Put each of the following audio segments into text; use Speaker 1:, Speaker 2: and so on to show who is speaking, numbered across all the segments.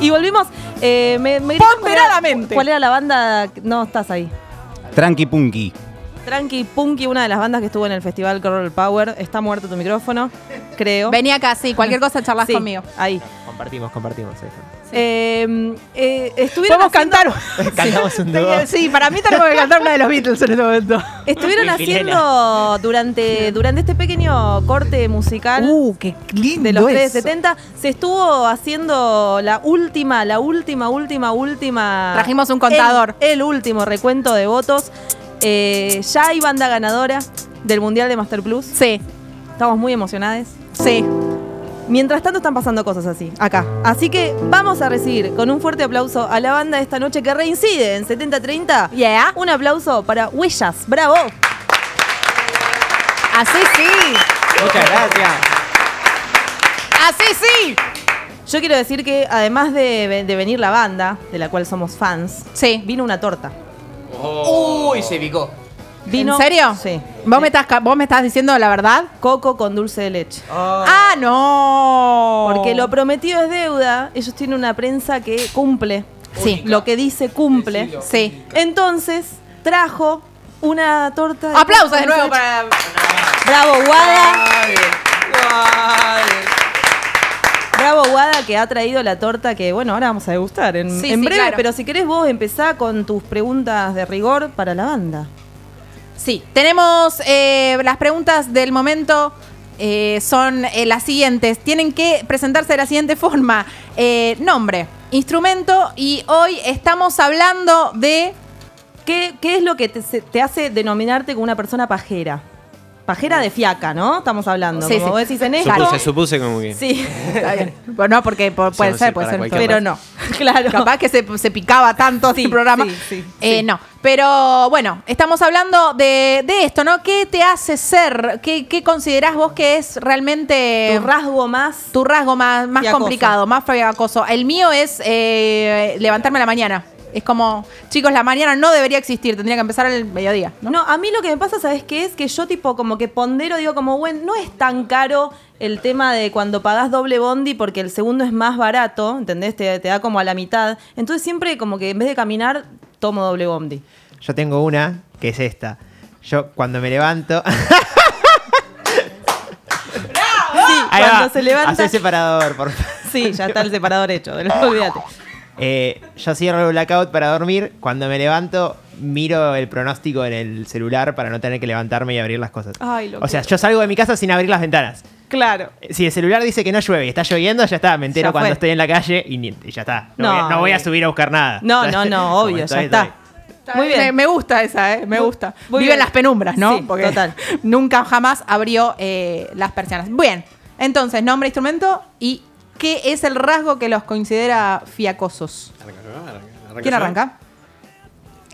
Speaker 1: Y volvimos. Eh, me, cuál era-
Speaker 2: Ponderadamente.
Speaker 1: ¿Cuál era la banda? No, estás ahí.
Speaker 3: Tranqui Punky.
Speaker 1: Tranqui Punky, una de las bandas que estuvo en el festival Girl Power. Está muerto tu micrófono, creo.
Speaker 2: Vení acá, sí, cualquier cosa charlas
Speaker 1: Sí,
Speaker 2: conmigo.
Speaker 1: Ahí.
Speaker 4: Compartimos, compartimos. sí.
Speaker 1: Eh, eh, estuvieron
Speaker 2: Podemos
Speaker 1: haciendo-
Speaker 2: cantar.
Speaker 4: Cantamos un dúo.
Speaker 2: Sí, para mí tenemos que cantar una de los Beatles en este momento.
Speaker 1: Estuvieron haciendo durante, durante este pequeño corte musical
Speaker 2: Uh, qué lindo
Speaker 1: de los
Speaker 2: eso.
Speaker 1: 370, se estuvo haciendo la última, la última, última, última.
Speaker 2: Trajimos un contador.
Speaker 1: El, el último recuento de votos. Eh, ya hay banda ganadora del Mundial de Master Plus.
Speaker 2: Sí,
Speaker 1: Estamos muy emocionados.
Speaker 2: sí.
Speaker 1: Mientras tanto están pasando cosas así, acá. Así que vamos a recibir con un fuerte aplauso a la banda de esta noche que reincide en 7030.
Speaker 2: Yeah.
Speaker 1: Un aplauso para Huellas. ¡Bravo!
Speaker 2: Así sí.
Speaker 4: Muchas gracias.
Speaker 2: Así sí.
Speaker 1: Yo quiero decir que además de, de venir la banda, de la cual somos fans,
Speaker 2: Sí.
Speaker 1: vino una torta.
Speaker 5: Uy, se picó.
Speaker 1: Vino,
Speaker 2: ¿En serio?
Speaker 1: Sí.
Speaker 2: ¿Vos, Me estás, ca- ¿Vos me estás diciendo la verdad?
Speaker 1: Coco con dulce de leche.
Speaker 2: Ah, no.
Speaker 1: Porque lo prometido es deuda. Ellos tienen una prensa que cumple.
Speaker 2: Sí.
Speaker 1: Lo que dice cumple.
Speaker 2: Sí.
Speaker 1: Entonces, trajo una torta. de
Speaker 2: Aplausos de nuevo para.
Speaker 1: Bravo, Guada. Bravo, Guada, que ha traído la torta que, bueno, ahora vamos a degustar en,
Speaker 2: Sí,
Speaker 1: en
Speaker 2: sí,
Speaker 1: breve.
Speaker 2: claro.
Speaker 1: Pero si querés vos empezá con tus preguntas de rigor para la banda.
Speaker 2: Sí, tenemos eh, las preguntas del momento. eh, son eh, las siguientes. Tienen que presentarse de la siguiente forma. Nombre, instrumento y hoy estamos hablando de...
Speaker 1: ¿Qué, es lo que te, te hace denominarte como una persona pajera? Pajera de fiaca, ¿no? Estamos hablando.
Speaker 2: Sí,
Speaker 1: como
Speaker 2: sí.
Speaker 1: vos decís en esto.
Speaker 4: Supuse, supuse como que.
Speaker 1: Sí,
Speaker 2: Está bien. Bueno, no, porque po- puede
Speaker 4: Sí,
Speaker 2: ser,
Speaker 4: sí,
Speaker 2: puede ser. Pero no.
Speaker 1: claro.
Speaker 2: Capaz que se, se picaba tanto
Speaker 1: Sí,
Speaker 2: el programa.
Speaker 1: sí, sí,
Speaker 2: Eh,
Speaker 1: sí.
Speaker 2: No, pero bueno, estamos hablando de, de esto, ¿no? ¿Qué te hace ser? ¿Qué, qué considerás vos que es realmente
Speaker 1: tu rasgo más.
Speaker 2: tu rasgo más, más
Speaker 1: Fiacoso.
Speaker 2: complicado, más fiacoso? El mío es eh, levantarme a la mañana. Es como, chicos, la mañana no debería existir, tendría que empezar al mediodía. ¿no?
Speaker 1: ¿no? a mí lo que me pasa, ¿sabes qué es? Que yo tipo como que pondero, digo como, bueno, no es tan caro el tema de cuando pagás doble bondi porque el segundo es más barato, ¿entendés? Te, te da como a la mitad. Entonces siempre como que en vez de caminar, tomo doble bondi.
Speaker 5: Yo tengo una que es esta. Yo cuando me levanto.
Speaker 1: Sí,
Speaker 5: Ahí
Speaker 1: cuando
Speaker 5: va.
Speaker 1: se levanta.
Speaker 5: Hacé separador, por favor.
Speaker 1: Sí, ya está el separador hecho, olvídate.
Speaker 5: Eh, yo cierro el blackout para dormir. Cuando me levanto, miro el pronóstico en el celular para no tener que levantarme y abrir las cosas.
Speaker 1: Ay, lo
Speaker 5: o sea,
Speaker 1: quiero.
Speaker 5: yo salgo de mi casa sin abrir las ventanas.
Speaker 1: Claro.
Speaker 5: Eh, Si el celular dice que no llueve y está lloviendo, ya está. Me entero
Speaker 1: Ya
Speaker 5: cuando
Speaker 1: fue.
Speaker 5: estoy en la calle y, ni- y ya está. No,
Speaker 1: No,
Speaker 5: voy, a, no voy a
Speaker 1: bien.
Speaker 5: subir a buscar nada.
Speaker 1: No, no, no, obvio, ya está.
Speaker 5: estoy.
Speaker 1: Muy bien.
Speaker 2: Me, me gusta esa, ¿eh? Me gusta.
Speaker 1: muy
Speaker 2: Vive en las penumbras, ¿no?
Speaker 1: Sí, total.
Speaker 2: nunca jamás abrió eh, las persianas. Bien, entonces, nombre, instrumento y ¿qué es el rasgo que los considera fiacosos? ¿Quién arranca?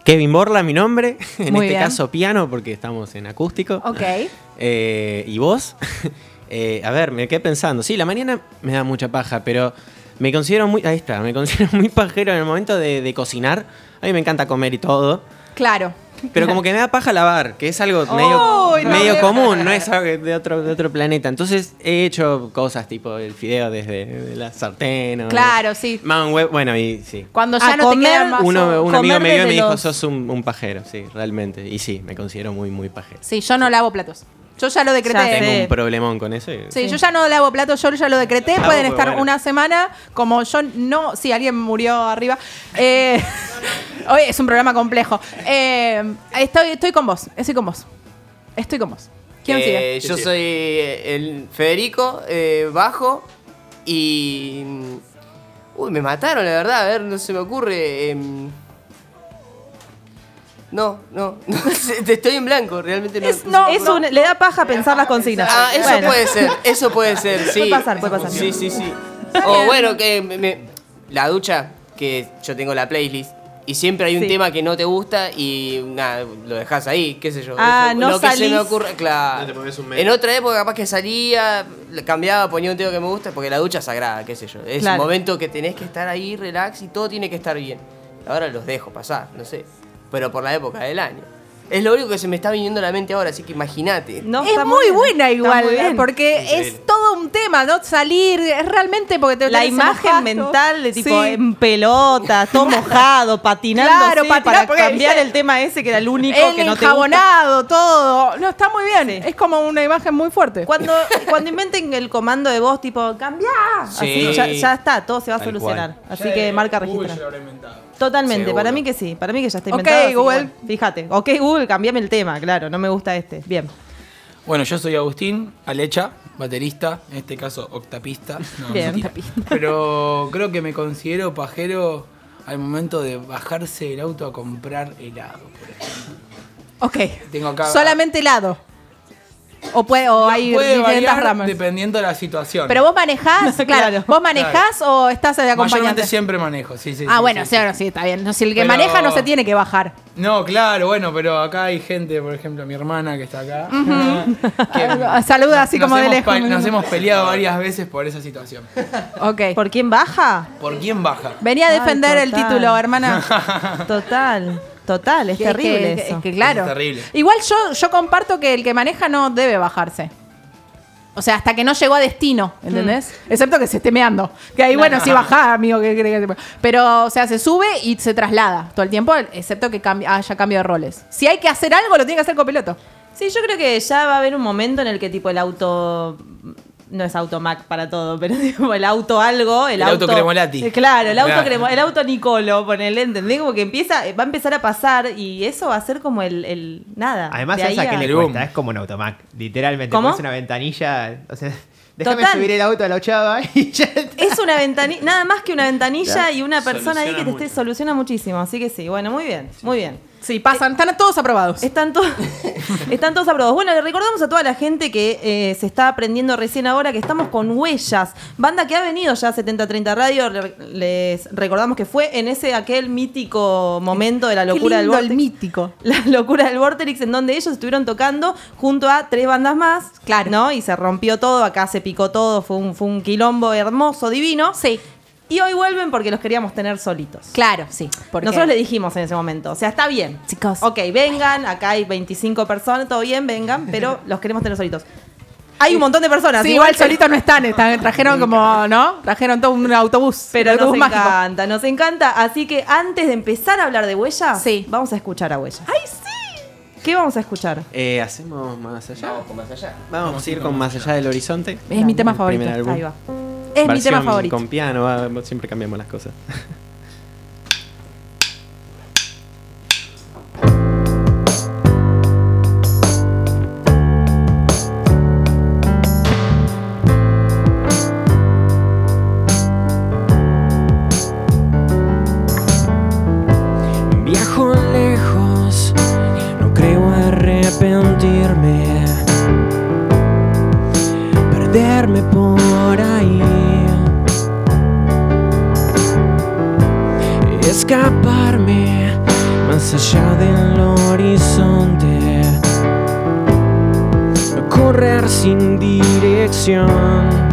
Speaker 4: Kevin Borla, mi nombre. En
Speaker 2: Muy
Speaker 4: este
Speaker 2: bien.
Speaker 4: caso, piano, porque estamos en acústico.
Speaker 2: Ok.
Speaker 4: Eh, ¿Y vos? Eh, a ver, me quedé pensando. Sí, la mañana me da mucha paja, pero me considero muy. Ahí está, me considero muy pajero en el momento de, de cocinar. A mí me encanta comer y todo.
Speaker 2: Claro.
Speaker 4: Pero como que me da paja lavar, que es algo medio,
Speaker 2: no,
Speaker 4: medio común, no es algo de otro, de otro planeta. Entonces he hecho cosas tipo el fideo desde de la sartén. o-
Speaker 2: Claro, sí.
Speaker 4: Man web, bueno, y sí.
Speaker 2: Cuando ya
Speaker 1: A
Speaker 2: no te
Speaker 1: comer
Speaker 2: queda más.
Speaker 4: Uno, un amigo me vio y me dijo,
Speaker 1: los-
Speaker 4: sos un, un pajero, sí, realmente. Y sí, me considero muy, muy pajero.
Speaker 2: Sí, yo no lavo platos. Yo ya lo decreté.
Speaker 1: Ya
Speaker 4: Tengo un problemón con eso.
Speaker 2: Sí, yo ya no lavo platos, yo ya lo decreté.
Speaker 4: Ah,
Speaker 2: Pueden estar
Speaker 4: bueno.
Speaker 2: una semana, como yo no. Sí, alguien murió arriba. Eh, hoy es un programa complejo. Eh, estoy, estoy con vos, estoy con vos. Estoy con vos. ¿Quién
Speaker 6: Eh,
Speaker 2: sigue?
Speaker 6: Yo soy eh, el Federico, eh, bajo. Y. Uy, me mataron, la verdad. A ver, no se me ocurre. No, no, no te estoy en blanco, realmente no.
Speaker 2: Es- no,
Speaker 1: Es un- le da paja pensar las consignas.
Speaker 6: Ah, eso
Speaker 1: Bueno.
Speaker 6: puede ser, eso puede ser, sí.
Speaker 1: Puede pasar, puede pasar.
Speaker 6: Sí, sí, sí. O bueno, que me- me- la ducha, que yo tengo la playlist. Y siempre hay un
Speaker 1: Sí.
Speaker 6: tema que no te gusta y nada, lo dejas ahí, qué sé yo.
Speaker 1: Ah,
Speaker 6: Eso,
Speaker 1: no
Speaker 6: lo que se me ocurre, claro.
Speaker 4: No
Speaker 6: en otra época capaz que salía, cambiaba, ponía un tema que me gusta, porque la ducha es sagrada, qué sé yo. Es
Speaker 1: Claro.
Speaker 6: un momento que tenés que estar ahí, relax y todo tiene que estar bien. Ahora los dejo pasar, no sé. Pero por la época del año. Es lo único que se me está viniendo a la mente ahora, así que imagínate.
Speaker 1: No,
Speaker 2: es muy
Speaker 1: bien.
Speaker 2: buena igual,
Speaker 1: muy bien.
Speaker 2: porque
Speaker 4: Increíble.
Speaker 2: es todo un tema, ¿no? Salir, es realmente porque te
Speaker 1: La imagen
Speaker 2: enojado.
Speaker 1: mental de tipo
Speaker 2: Sí.
Speaker 1: en pelota, todo mojado, patinando
Speaker 2: Claro,
Speaker 1: sí,
Speaker 2: patinar,
Speaker 1: para cambiar el tema ese que era el único
Speaker 2: El
Speaker 1: que no te gusta.
Speaker 2: enjabonado, todo. No, está muy bien.
Speaker 1: Sí.
Speaker 2: Es como una imagen muy fuerte.
Speaker 1: Cuando, cuando inventen el comando de voz tipo así ya, ya está, todo se va a
Speaker 4: Tal
Speaker 1: solucionar.
Speaker 3: Ya
Speaker 1: Así que
Speaker 3: de
Speaker 1: marca
Speaker 3: Google
Speaker 1: Totalmente,
Speaker 4: Seguro.
Speaker 1: para mí que sí, para mí que ya está
Speaker 2: Ok,
Speaker 1: inventado. así que
Speaker 2: Google.
Speaker 1: bueno, fíjate, ok Google, cambiame el tema, claro, no me gusta este. Bien.
Speaker 3: Bueno, yo soy Agustín Alecha, baterista, en este caso octapista. No,
Speaker 1: Bien.
Speaker 3: mentira. Pero creo que me considero pajero al momento de bajarse del auto a comprar helado, por ejemplo.
Speaker 2: Ok.
Speaker 3: Tengo acá-
Speaker 2: Solamente helado. O, puede, o hay
Speaker 3: Puede
Speaker 2: diferentes
Speaker 3: variar
Speaker 2: ramas.
Speaker 3: dependiendo de la situación.
Speaker 2: Pero vos manejás, claro.
Speaker 1: Claro.
Speaker 2: ¿Vos manejás o estás de acompañante?
Speaker 3: Mayormente siempre manejo, sí, sí.
Speaker 2: Ah,
Speaker 3: sí,
Speaker 2: bueno,
Speaker 3: sí,
Speaker 2: sí,
Speaker 3: sí.
Speaker 2: bueno, sí, está bien. No, si el que
Speaker 3: Pero-
Speaker 2: maneja no se tiene que bajar.
Speaker 3: No, claro, bueno, pero acá hay gente, por ejemplo, mi hermana que está acá.
Speaker 2: Saluda así
Speaker 3: nos
Speaker 2: como de lejos.
Speaker 3: Nos hemos peleado varias veces por esa situación.
Speaker 2: Ok.
Speaker 1: ¿Por quién baja?
Speaker 3: ¿Por quién baja?
Speaker 2: Venía a
Speaker 1: Ay,
Speaker 2: defender el título, hermana.
Speaker 1: Total, total, es
Speaker 2: Que-
Speaker 1: terrible
Speaker 2: que-
Speaker 1: eso.
Speaker 2: Es que claro.
Speaker 3: Es terrible.
Speaker 2: Igual yo, yo comparto que el que maneja no debe bajarse. O sea, hasta que no llegó a destino, ¿entendés?
Speaker 1: Mm.
Speaker 2: Excepto que se esté meando. Que ahí, bueno, sí bajá, amigo. Que, que Pero, o sea, se sube y se traslada todo el tiempo, excepto que cambie- haya cambio de roles. Si hay que hacer algo, lo tiene que hacer copiloto.
Speaker 1: Sí, yo creo que ya va a haber un momento en el que tipo el auto no es auto Mac para todo, pero tipo el auto algo, el,
Speaker 3: El auto Cremolati.
Speaker 1: Eh, Claro, el auto
Speaker 3: Claro.
Speaker 1: Cremo- el auto Nicolo, ponele, ¿entendés? Como que empieza, va a empezar a pasar y eso va a ser como el, el nada.
Speaker 5: Además,
Speaker 1: de
Speaker 5: ¿sabes
Speaker 1: ahí
Speaker 5: a qué
Speaker 1: a-
Speaker 5: le cuesta? Es como un automac. Literalmente,
Speaker 1: ¿Cómo?
Speaker 5: pones una ventanilla. O sea, déjame
Speaker 1: Total.
Speaker 5: subir el auto a la ochava y ya está.
Speaker 1: Es una ventanilla, nada más que una ventanilla y una persona ahí que te esté, soluciona muchísimo. Así que sí, bueno, muy bien, muy bien.
Speaker 2: Sí, pasan, están todos aprobados.
Speaker 1: Están, todos están todos aprobados. Bueno, le recordamos a toda la gente que eh, se está aprendiendo recién ahora que estamos con Huellas, banda que ha venido ya a 7030 Radio. Le- Les recordamos que fue en ese aquel mítico momento de la locura
Speaker 2: Qué
Speaker 1: del
Speaker 2: lindo el
Speaker 1: Vortex.
Speaker 2: mítico.
Speaker 1: La locura del Vorterix, en donde ellos estuvieron tocando junto a tres bandas más.
Speaker 2: Claro.
Speaker 1: ¿No? Y se rompió todo, acá se picó todo, fue un, fue un quilombo hermoso, divino.
Speaker 2: Sí,
Speaker 1: Y hoy vuelven porque los queríamos tener solitos.
Speaker 2: claro, sí. Porque
Speaker 1: Nosotros le dijimos en ese momento, o sea, está bien.
Speaker 2: Chicos.
Speaker 1: Ok, vengan, acá hay 25 personas, todo bien, vengan, pero los queremos tener solitos. Hay un montón de personas.
Speaker 2: Sí, igual solitos no están, están, trajeron como, ¿no? Trajeron todo un autobús.
Speaker 1: Pero
Speaker 2: un
Speaker 1: nos
Speaker 2: autobús mágico.
Speaker 1: encanta, nos encanta. Así que antes de empezar a hablar de huellas,
Speaker 2: Sí.
Speaker 1: vamos a escuchar a huellas.
Speaker 2: ¡Ay, sí!
Speaker 1: ¿Qué vamos a escuchar?
Speaker 4: Eh, ¿Hacemos más allá?
Speaker 6: Vamos con más allá.
Speaker 4: Vamos a ir con más allá del horizonte.
Speaker 2: Es mi tema favorito.
Speaker 1: Ahí va.
Speaker 2: Es mi tema favorito.
Speaker 4: Con piano, va, siempre cambiamos las cosas. Viajo lejos, no creo arrepentirme. Perderme por ahí. Escaparme más allá del horizonte. Correr sin dirección.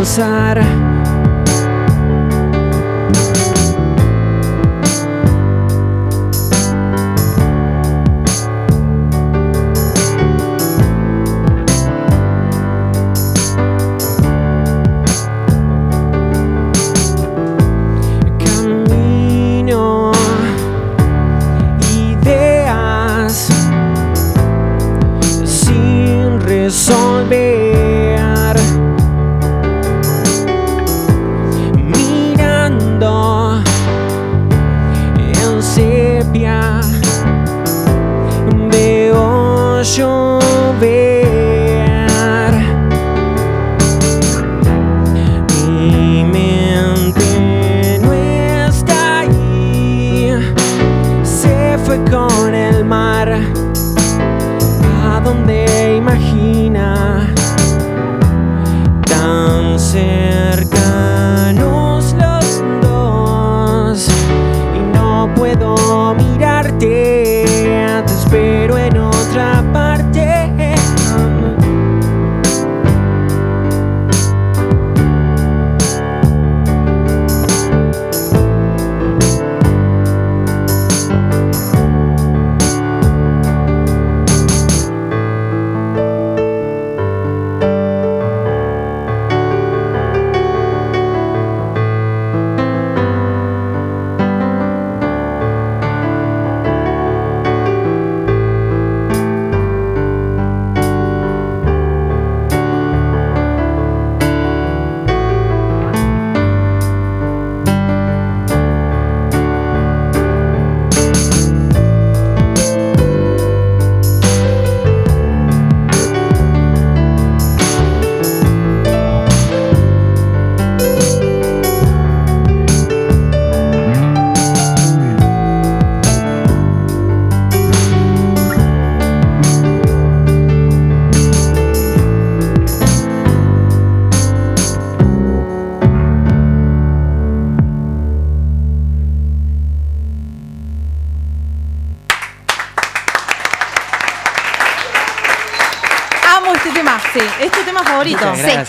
Speaker 4: Pensar.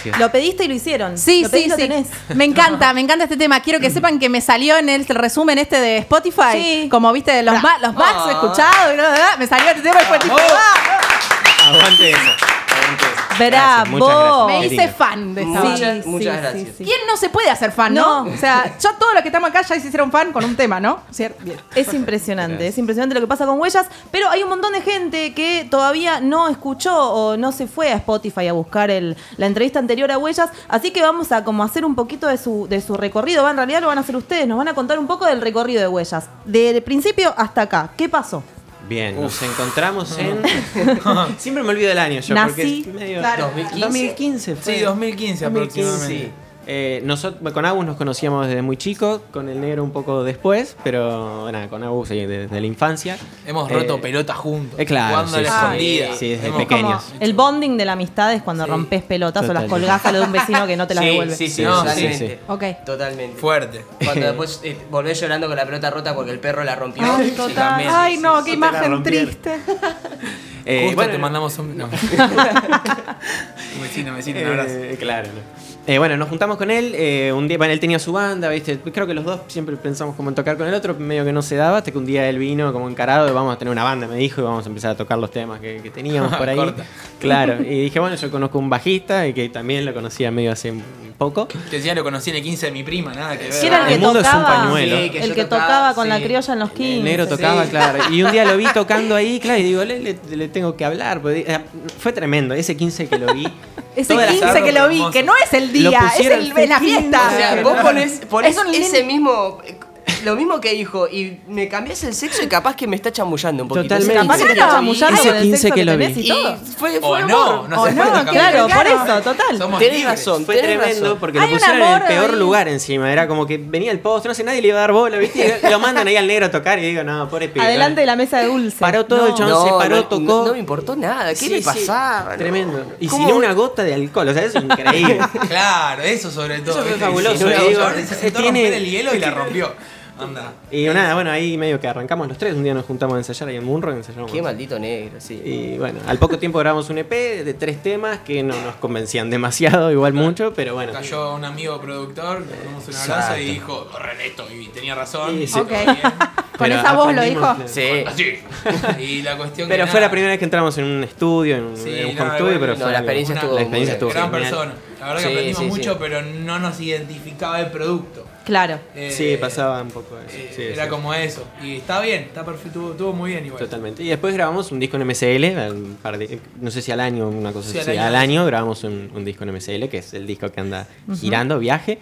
Speaker 4: Gracias.
Speaker 1: Lo pediste y lo hicieron.
Speaker 2: Sí,
Speaker 1: lo
Speaker 2: sí,
Speaker 1: pedís y lo
Speaker 2: sí.
Speaker 1: tenés.
Speaker 2: Me encanta, me encanta este tema. Quiero que sepan que me salió en el resumen este de Spotify.
Speaker 1: Sí.
Speaker 2: Como viste, los, ma- los Max
Speaker 6: Ah.
Speaker 2: escuchados, me salió este tema y fue tipo.
Speaker 3: Vamos.
Speaker 2: ¡ah!
Speaker 4: Aguante eso.
Speaker 1: Bravo.
Speaker 4: Gracias.
Speaker 2: Me hice fan de esta
Speaker 6: Muchas-
Speaker 2: banda.
Speaker 6: muchas gracias.
Speaker 2: ¿Quién no se puede hacer fan, no?
Speaker 1: No.
Speaker 2: O sea, ya todos los que estamos acá ya se hicieron fan con un tema, ¿no? ¿Cierto? Bien.
Speaker 1: Es impresionante,
Speaker 4: Gracias.
Speaker 1: es impresionante lo que pasa con Huellas, pero hay un montón de gente que todavía no escuchó o no se fue a Spotify a buscar el- la entrevista anterior a Huellas, así que vamos a como hacer un poquito de su, de su recorrido, Va, en realidad lo van a hacer ustedes, nos van a contar un poco del recorrido de Huellas, del principio hasta acá, ¿qué pasó?
Speaker 4: Bien, nos encontramos en. Siempre me olvido del año yo,
Speaker 1: Nací,
Speaker 4: porque es medio.
Speaker 2: claro.
Speaker 6: 2015.
Speaker 4: 2015 fue.
Speaker 3: Sí, 2015 aproximadamente.
Speaker 4: Sí. Eh, nosotros, con Agus nos conocíamos desde muy chico, con el negro un poco después, pero nada, con Agus sí, desde la infancia.
Speaker 3: Hemos
Speaker 4: Eh,
Speaker 3: roto pelotas juntos.
Speaker 4: eh, claro,
Speaker 3: Jugando a
Speaker 4: sí,
Speaker 3: la
Speaker 4: sí.
Speaker 3: escondida.
Speaker 4: Sí, desde
Speaker 3: Hemos-
Speaker 4: pequeños.
Speaker 1: Como el bonding de la amistad es cuando
Speaker 3: Sí.
Speaker 1: rompes pelotas o las colgás a lo de un vecino que no te las
Speaker 6: sí,
Speaker 1: devuelve.
Speaker 6: sí, sí,
Speaker 4: Sí,
Speaker 3: No,
Speaker 6: totalmente.
Speaker 4: sí, sí.
Speaker 2: Ok.
Speaker 6: Totalmente.
Speaker 3: Fuerte.
Speaker 6: Cuando después eh, volvés llorando con la pelota rota porque el perro la rompió.
Speaker 1: Ay, total.
Speaker 6: también.
Speaker 2: Ay, no, qué imagen triste.
Speaker 4: Eh,
Speaker 3: Justo
Speaker 4: bueno,
Speaker 3: te mandamos un. No. un vecino, vecino, un abrazo.
Speaker 4: Eh, claro, no. Eh, bueno, nos juntamos con él. eh, un día, bueno, él tenía su banda, ¿viste? Creo que los dos siempre pensamos como en tocar con el otro, medio que no se daba, hasta que un día él vino como encarado y vamos a tener una banda, me dijo, y vamos a empezar a tocar los temas que, que teníamos por ahí.
Speaker 3: Corta.
Speaker 4: Claro, y dije, bueno, yo conozco un bajista y que también lo conocía medio hace un poco.
Speaker 3: Te decía, lo conocí en el 15 de mi prima, nada que ver.
Speaker 1: ¿Quién era el
Speaker 4: El
Speaker 1: que
Speaker 4: mundo es un
Speaker 1: tocaba?
Speaker 4: pañuelo.
Speaker 6: Sí, que
Speaker 1: el que
Speaker 6: tocaba,
Speaker 1: tocaba con la criolla en los 15.
Speaker 4: El negro tocaba, claro. Y un día lo vi tocando ahí, claro, y digo, le, le- le tengo que hablar. porque, eh, fue tremendo, ese 15 que lo vi.
Speaker 2: Ese
Speaker 4: Toda la
Speaker 2: 15
Speaker 3: tarde
Speaker 2: que lo vi,
Speaker 3: hermoso.
Speaker 2: que no es el
Speaker 4: Lo
Speaker 2: día, es el, es la fiesta.
Speaker 6: O sea, vos ponés, ponés
Speaker 2: Es un
Speaker 6: ese mismo. Lo mismo que dijo, y me cambiás el sexo y capaz que me está chamullando un poquito.
Speaker 4: Totalmente.
Speaker 1: Capaz que te
Speaker 6: 15
Speaker 1: estaba
Speaker 6: lo vi.
Speaker 1: chamullando el
Speaker 4: 15
Speaker 1: sexo
Speaker 4: que lo vi.
Speaker 1: y
Speaker 6: fue,
Speaker 3: O
Speaker 6: fue
Speaker 3: no, no
Speaker 1: O
Speaker 3: se
Speaker 1: no, claro,
Speaker 3: cambiar.
Speaker 1: por eso, total.
Speaker 3: Somos
Speaker 6: Tenés
Speaker 3: libres.
Speaker 6: razón,
Speaker 4: Fue
Speaker 6: tenés
Speaker 4: tremendo
Speaker 6: razón.
Speaker 4: porque
Speaker 2: Hay
Speaker 4: lo pusieron en el peor
Speaker 2: ahí.
Speaker 4: lugar encima. Era como que venía el post, no sé, nadie le iba a dar bola, ¿viste? Y lo mandan ahí al negro a tocar y digo, no, pobre pibe.
Speaker 1: Adelante de la mesa de dulce.
Speaker 4: Paró todo el chabón, se paró, tocó.
Speaker 6: No, me importó nada. ¿Qué le pasaba?
Speaker 4: Tremendo. Y sin una gota de alcohol, o sea, es increíble.
Speaker 3: Claro, eso sobre todo.
Speaker 4: Eso fue fabuloso, tiene-
Speaker 3: romper el hielo y la rompió. Anda.
Speaker 4: y nada, bueno, ahí medio que arrancamos los tres. Un día nos juntamos a ensayar ahí en Munro, ensayamos.
Speaker 6: Qué maldito negro, sí.
Speaker 4: Y bueno, al poco tiempo grabamos un EP de tres temas que no nos convencían demasiado, igual mucho, pero bueno.
Speaker 3: Cayó un amigo productor, le mandamos un abrazo y dijo, corren esto. Y tenía razón.
Speaker 4: Sí, sí.
Speaker 2: Con esa voz lo dijo.
Speaker 6: Sí.
Speaker 3: Así. Y la cuestión
Speaker 4: Pero
Speaker 3: que
Speaker 4: fue
Speaker 3: nada,
Speaker 4: la primera vez que entramos en un estudio, en un,
Speaker 3: Sí,
Speaker 4: en un
Speaker 3: no,
Speaker 4: home studio, pero
Speaker 3: no,
Speaker 4: fue
Speaker 6: la experiencia
Speaker 3: una-
Speaker 6: estuvo
Speaker 4: la experiencia estuvo
Speaker 3: gran
Speaker 4: genial.
Speaker 3: persona. La verdad que aprendimos
Speaker 6: sí,
Speaker 3: mucho,
Speaker 6: sí.
Speaker 3: pero no nos identificaba el producto.
Speaker 1: Claro.
Speaker 3: Eh,
Speaker 4: Sí, pasaba un poco eso.
Speaker 3: eh,
Speaker 4: sí,
Speaker 3: era
Speaker 4: sí.
Speaker 3: como eso. Y está bien, está perfecto, estuvo, estuvo muy bien igual.
Speaker 4: Totalmente. Y después grabamos un disco en MSL, un par de- no sé si al año, una cosa
Speaker 3: Sí,
Speaker 4: así.
Speaker 3: al
Speaker 4: Al
Speaker 3: año.
Speaker 4: año, grabamos un, un disco en MSL, que es el disco que anda girando, viaje.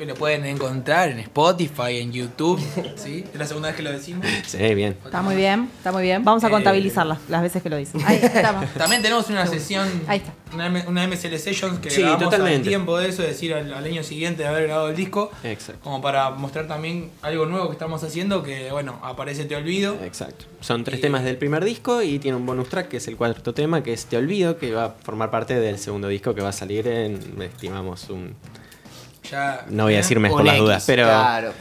Speaker 3: Que lo pueden encontrar en Spotify, en YouTube. ¿sí? Es la segunda vez que lo decimos.
Speaker 4: Sí, bien.
Speaker 2: Está muy bien, está muy bien.
Speaker 1: Vamos a
Speaker 3: Eh,
Speaker 1: contabilizar las, las veces que lo dicen.
Speaker 2: Ahí estamos.
Speaker 3: También tenemos una sesión,
Speaker 2: Ahí está.
Speaker 3: Una, M- una MSL Sessions que
Speaker 4: Sí,
Speaker 3: grabamos al
Speaker 4: totalmente.
Speaker 3: tiempo de eso, es decir, al, al año siguiente de haber grabado el disco.
Speaker 4: Exacto.
Speaker 3: Como para mostrar también algo nuevo que estamos haciendo, que bueno, aparece Te Olvido.
Speaker 4: Exacto. Son tres
Speaker 3: Y-
Speaker 4: temas del primer disco y tiene un bonus track que es el cuarto tema, que es Te Olvido, que va a formar parte del segundo disco que va a salir en, estimamos, un...
Speaker 3: Ya,
Speaker 4: No voy a
Speaker 3: ¿eh?
Speaker 4: decir por las dudas, pero
Speaker 6: Claro.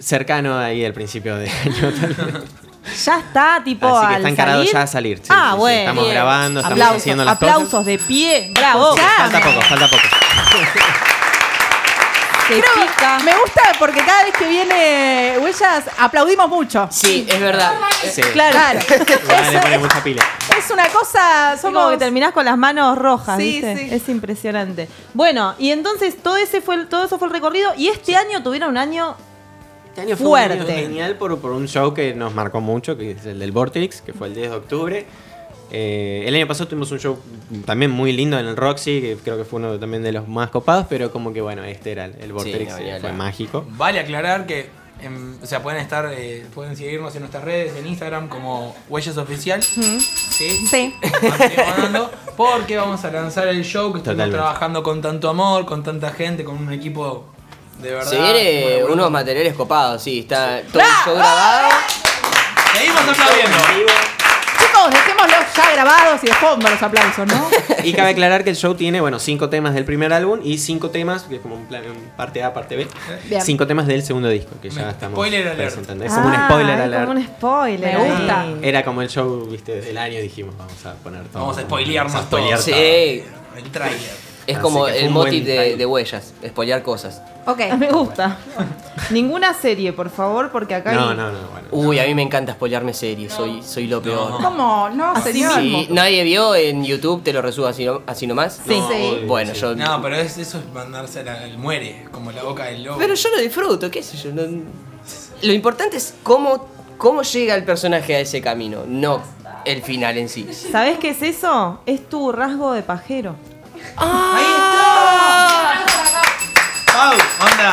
Speaker 4: cercano ahí al principio de año. tal.
Speaker 1: Ya está, tipo.
Speaker 4: Así que
Speaker 1: al
Speaker 4: está encarado
Speaker 1: salir.
Speaker 4: ya a salir. sí,
Speaker 1: ah,
Speaker 4: sí, sí.
Speaker 1: bueno.
Speaker 4: Estamos
Speaker 1: bien.
Speaker 4: grabando, estamos
Speaker 1: aplausos,
Speaker 4: haciendo las
Speaker 1: aplausos
Speaker 4: cosas.
Speaker 1: de pie. Bravo.
Speaker 2: Ya.
Speaker 4: Falta poco, falta poco.
Speaker 1: Se
Speaker 2: Creo-
Speaker 1: pica.
Speaker 2: me gusta porque cada vez que viene Huellas aplaudimos mucho.
Speaker 6: Sí, es verdad.
Speaker 4: Sí.
Speaker 1: Claro.
Speaker 4: Le pone mucha pila.
Speaker 2: Es una cosa,
Speaker 1: Es como
Speaker 2: somos
Speaker 1: que terminás con las manos rojas,
Speaker 2: Sí,
Speaker 1: ¿viste?
Speaker 2: sí.
Speaker 1: Es impresionante. Bueno, y entonces todo ese fue todo eso fue el recorrido y este año tuvieron un año
Speaker 4: Este año fue un año
Speaker 1: Fuerte.
Speaker 4: genial por, por un show que nos marcó mucho, que es el del Vortex, que fue el 10 de octubre. Eh, el año pasado tuvimos un show también muy lindo en el Roxy, que creo que fue uno también de los más copados, pero como que bueno, este era el, el Vortex,
Speaker 6: no,
Speaker 4: eh, fue mágico.
Speaker 3: Vale aclarar que, em, o sea, pueden estar, eh, pueden seguirnos en nuestras redes, en Instagram como Huellas Oficial. Sí.
Speaker 2: Sí.
Speaker 3: Porque vamos a lanzar el show que estamos trabajando con tanto amor, con tanta gente, con un equipo de verdad.
Speaker 6: Se viene
Speaker 3: Bueno, bueno.
Speaker 6: unos materiales copados, sí. Está todo el show grabado.
Speaker 3: Seguimos aplaudiendo.
Speaker 2: Chicos, dejémoslo ya grabado. grabados y de fondo los aplausos, ¿no?
Speaker 4: Y cabe aclarar que el show tiene, bueno, cinco temas del primer álbum y cinco temas, que es como un plan, un parte A, parte B,
Speaker 2: Bien.
Speaker 4: cinco temas del segundo disco, que ya
Speaker 3: Me-
Speaker 4: estamos
Speaker 3: spoiler alert.
Speaker 4: presentando. Es como un
Speaker 1: Ah,
Speaker 4: spoiler
Speaker 1: es
Speaker 4: alert.
Speaker 1: como un spoiler.
Speaker 2: Me gusta.
Speaker 4: Era como el show, viste, del año, dijimos, vamos a poner todo.
Speaker 3: Vamos a spoilearnos
Speaker 4: Vamos a spoilear
Speaker 3: todo.
Speaker 6: Sí.
Speaker 4: todo.
Speaker 3: El trailer.
Speaker 6: Es
Speaker 4: Así
Speaker 6: como
Speaker 4: que fue
Speaker 6: el
Speaker 4: un buen
Speaker 6: motif de,
Speaker 4: timing.
Speaker 6: de huellas, spoilear cosas.
Speaker 2: Ok.
Speaker 1: Me gusta. Ninguna serie, por favor, porque acá
Speaker 4: No,
Speaker 1: hay-
Speaker 4: no, no, bueno.
Speaker 6: Uy, a mí me encanta spoilearme series, soy, soy lo peor.
Speaker 2: ¿Cómo? No,
Speaker 1: Así
Speaker 2: señor.
Speaker 6: Si nadie vio en YouTube, te lo resumo así, no- así nomás.
Speaker 1: Sí.
Speaker 6: No,
Speaker 2: Sí.
Speaker 6: Bueno,
Speaker 4: Sí.
Speaker 6: yo.
Speaker 3: No, pero es- eso es mandarse al al muere, como la boca del lobo.
Speaker 6: Pero yo lo disfruto, qué sé yo. no- Lo importante es cómo, cómo llega el personaje a ese camino, no el final en sí.
Speaker 1: ¿Sabés qué es eso? Es tu rasgo de pajero.
Speaker 3: ¡Pau! ¡Onda!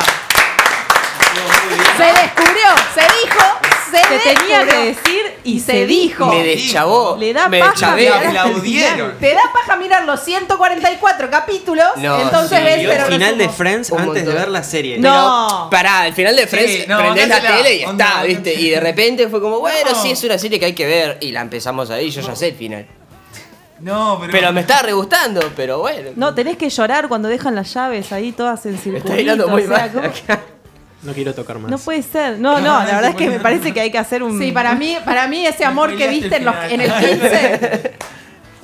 Speaker 2: Se descubrió, se dijo, se,
Speaker 1: Se tenía
Speaker 2: descubrió.
Speaker 1: que decir y
Speaker 2: Se
Speaker 1: se dijo.
Speaker 6: Me deschavó.
Speaker 1: Le da
Speaker 6: me
Speaker 1: paja
Speaker 6: deschavé.
Speaker 1: mirar el
Speaker 3: aplaudieron.
Speaker 2: Te da paja mirar los 144 capítulos,
Speaker 6: No,
Speaker 2: entonces
Speaker 6: sí,
Speaker 2: ves, pero
Speaker 4: el final de. Friends antes de ver la serie.
Speaker 1: No.
Speaker 6: Pará, al final de Friends
Speaker 3: Sí, no,
Speaker 6: prendés la tele y
Speaker 3: onda,
Speaker 6: está, ¿viste? Y de repente fue como, bueno,
Speaker 3: No.
Speaker 6: sí, es una serie que hay que ver. Y la empezamos ahí, yo ya sé el final.
Speaker 3: No, pero.
Speaker 6: Pero me está re gustando, pero bueno.
Speaker 1: No, tenés que llorar cuando dejan las llaves ahí todas en
Speaker 6: me
Speaker 1: circulito.
Speaker 6: está hilando muy
Speaker 1: o sea,
Speaker 6: mal.
Speaker 4: No quiero tocar más.
Speaker 1: No puede ser. No, no, la verdad es que me parece que hay que hacer un.
Speaker 2: Sí, para mí, para mí ese amor que viste en, los-
Speaker 3: el
Speaker 2: en el 15.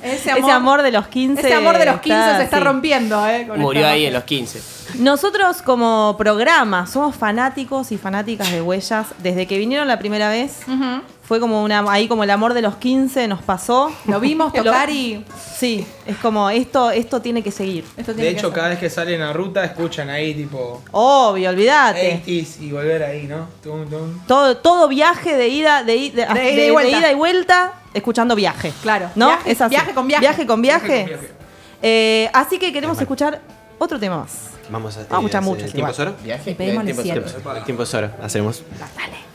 Speaker 2: Ese amor,
Speaker 1: Ese amor de los 15.
Speaker 2: ese amor de los 15 se está
Speaker 1: sí.
Speaker 2: rompiendo, ¿eh? con
Speaker 6: Murió ahí en los 15.
Speaker 1: Nosotros como programa somos fanáticos y fanáticas de huellas. Desde que vinieron la primera vez,
Speaker 2: Ujú.
Speaker 1: Fue como una ahí como el amor de los 15 nos pasó.
Speaker 2: Lo vimos
Speaker 1: Lo-
Speaker 2: tocar y
Speaker 1: Sí, es como esto, esto tiene que seguir.
Speaker 2: esto tiene
Speaker 3: De hecho,
Speaker 2: que
Speaker 3: cada vez que salen a ruta, escuchan ahí, tipo.
Speaker 1: Obvio, olvídate.
Speaker 3: 80s y volver ahí, ¿no? Tum, tum.
Speaker 1: Todo, todo viaje de ida, de, de-
Speaker 2: De ida y
Speaker 1: de- de
Speaker 2: vuelta.
Speaker 1: ida y vuelta, escuchando viaje.
Speaker 2: Claro.
Speaker 1: ¿No?
Speaker 2: Viaje-
Speaker 1: Es así.
Speaker 2: viaje con viaje.
Speaker 1: Viaje con viaje.
Speaker 3: Viaje con viaje.
Speaker 1: Eh, así que queremos escuchar otro tema más.
Speaker 4: Vamos a,
Speaker 1: Vamos a escuchar muchos
Speaker 4: ¿El tiempo es oro?
Speaker 6: Viaje.
Speaker 4: El tiempo es oro. Hacemos.
Speaker 1: Dale.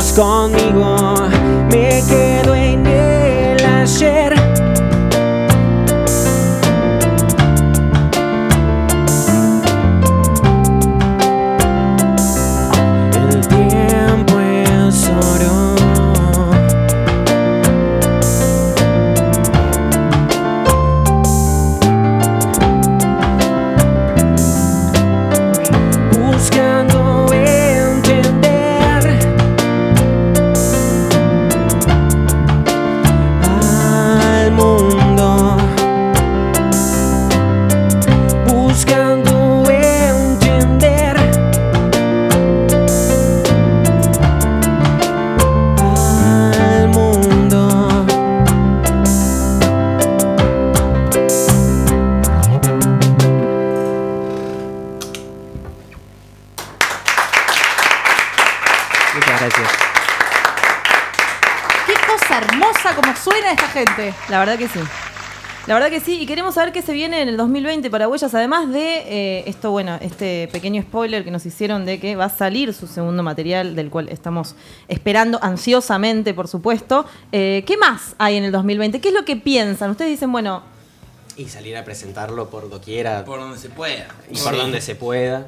Speaker 4: No vengas
Speaker 1: verdad que sí. La verdad que sí, y queremos saber qué se viene en el 2020 para Huellas, además de eh, esto, bueno, este pequeño spoiler que nos hicieron de que va a salir su segundo material, del cual estamos esperando ansiosamente, por supuesto. Eh, ¿Qué más hay en el 2020? ¿Qué es lo que piensan? Ustedes dicen, bueno,
Speaker 4: Y salir a presentarlo por doquiera
Speaker 3: Por donde se pueda.
Speaker 4: y por donde se pueda.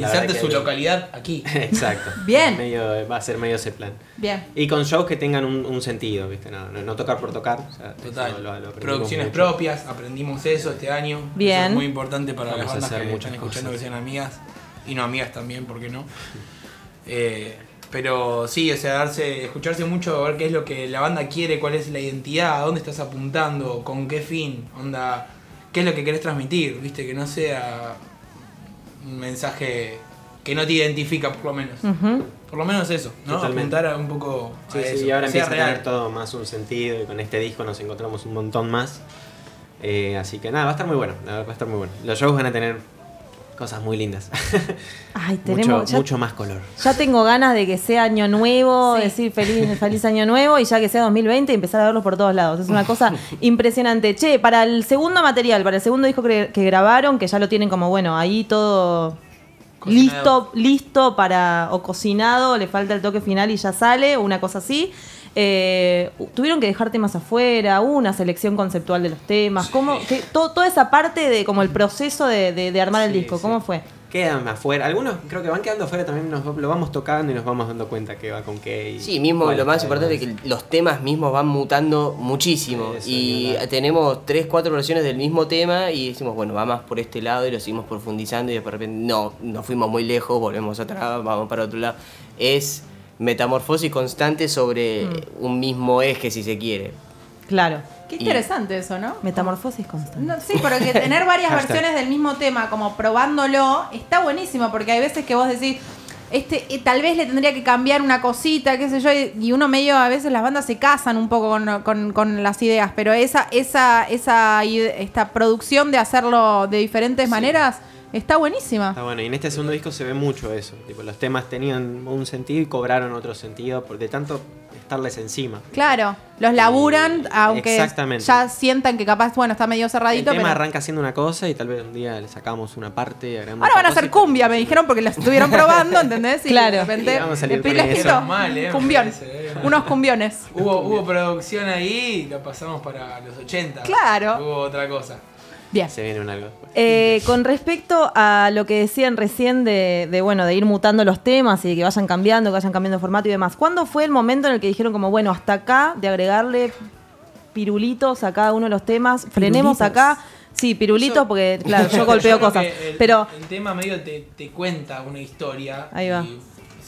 Speaker 4: Que
Speaker 3: su localidad aquí.
Speaker 4: Exacto.
Speaker 2: Bien.
Speaker 4: Medio- va a ser medio ese plan.
Speaker 2: Bien.
Speaker 4: Y con shows que tengan un, un sentido, ¿viste? No, no, no tocar por tocar. o sea,
Speaker 3: Total.
Speaker 4: lo- lo
Speaker 3: Producciones
Speaker 4: mucho.
Speaker 3: propias, aprendimos eso este año.
Speaker 1: Bien.
Speaker 3: Eso es muy importante para
Speaker 4: Vamos
Speaker 3: las bandas
Speaker 4: hacer
Speaker 3: que
Speaker 4: muchas
Speaker 3: están escuchando
Speaker 4: cosas.
Speaker 3: que sean amigas. Y no amigas también, ¿por qué no? Eh, pero sí, o sea, darse, escucharse mucho, ver qué es lo que la banda quiere, cuál es la identidad, a dónde estás apuntando, con qué fin, onda, qué es lo que querés transmitir, viste, que no sea un mensaje que no te identifica por lo menos. Por lo menos eso, ¿no?
Speaker 4: Totalmente.
Speaker 3: Apuntar a un poco a
Speaker 4: Sí, sí,
Speaker 3: eso,
Speaker 4: y ahora empieza a tener todo más un sentido y con este disco nos encontramos un montón más. Eh, así que nada, va a estar muy bueno, la verdad va a estar muy bueno. Los shows van a tener cosas muy lindas.
Speaker 1: ay,
Speaker 4: mucho,
Speaker 1: tenemos... ya-
Speaker 4: mucho más color.
Speaker 1: Ya tengo ganas de que sea año nuevo,
Speaker 2: Sí.
Speaker 1: decir feliz, feliz año nuevo y ya que sea 2020 y empezar a verlos por todos lados. Es una cosa impresionante. Che, para el segundo material, para el segundo disco que, que grabaron, que ya lo tienen como, bueno, ahí todo
Speaker 3: Cocinado.
Speaker 1: listo, listo para, o cocinado, le falta el toque final y ya sale, una cosa así. Eh, tuvieron que dejar temas afuera, hubo una selección conceptual de los temas, ¿cómo, qué- to- toda esa parte de como el proceso de, de- de armar el
Speaker 4: Sí,
Speaker 1: disco,
Speaker 4: sí.
Speaker 1: ¿cómo fue?
Speaker 4: Quedan afuera, algunos creo que van quedando afuera también, nos, lo vamos tocando y nos vamos dando cuenta que va con qué. y
Speaker 6: Sí, mismo lo más importante es que los temas mismos van mutando muchísimo.
Speaker 4: Eso,
Speaker 6: y tenemos tres, cuatro versiones del mismo tema y decimos, bueno, va más por este lado y lo seguimos profundizando y de repente, no, nos fuimos muy lejos, volvemos atrás, vamos para otro lado. Es metamorfosis constante sobre un mismo eje, si se quiere.
Speaker 1: Claro.
Speaker 2: Qué
Speaker 6: Y-
Speaker 2: interesante eso, ¿no?
Speaker 1: Metamorfosis constante.
Speaker 2: No, sí, pero que tener varias versiones del mismo tema, como probándolo, está buenísimo, porque hay veces que vos decís, este, eh, tal vez le tendría que cambiar una cosita, qué sé yo, y, y uno medio, a veces las bandas se casan un poco con, con- con las ideas, pero esa, esa, esa, esta producción de hacerlo de diferentes maneras está buenísima.
Speaker 4: Está bueno, y en este segundo disco se ve mucho eso. Tipo, los temas tenían un sentido y cobraron otro sentido por de tanto estarles encima.
Speaker 2: Claro, los laburan,
Speaker 4: Y-
Speaker 2: aunque
Speaker 4: exactamente.
Speaker 2: ya sientan que capaz, bueno, está medio
Speaker 4: El
Speaker 2: cerradito,
Speaker 4: tema
Speaker 2: pero...
Speaker 4: arranca siendo una cosa y tal vez un día le sacamos una parte.
Speaker 2: Ahora van a hacer cumbia, me dijeron, porque la estuvieron probando, ¿entendés? Y
Speaker 1: Claro.
Speaker 2: de repente,
Speaker 4: Y vamos a salir con eso.
Speaker 3: Mal, eh,
Speaker 2: cumbión,
Speaker 3: parece, eh.
Speaker 2: unos cumbiones.
Speaker 3: Hubo, hubo producción ahí y la pasamos para los 80.
Speaker 2: Claro.
Speaker 3: Hubo otra cosa.
Speaker 2: Bien.
Speaker 4: Se viene un algo después.
Speaker 1: Eh, con respecto a lo que decían recién de, de, bueno, de ir mutando los temas y de que vayan cambiando, que vayan cambiando formato y demás, ¿cuándo fue el momento en el que dijeron como, bueno, hasta acá, de agregarle pirulitos a cada uno de los temas, frenemos
Speaker 2: Pirulitos.
Speaker 1: acá? Sí, pirulitos
Speaker 3: Eso-
Speaker 1: porque, claro, yo golpeo
Speaker 3: creo
Speaker 1: cosas,
Speaker 3: que el,
Speaker 1: pero...
Speaker 3: El tema medio te, te cuenta una historia.
Speaker 1: Ahí va.
Speaker 3: y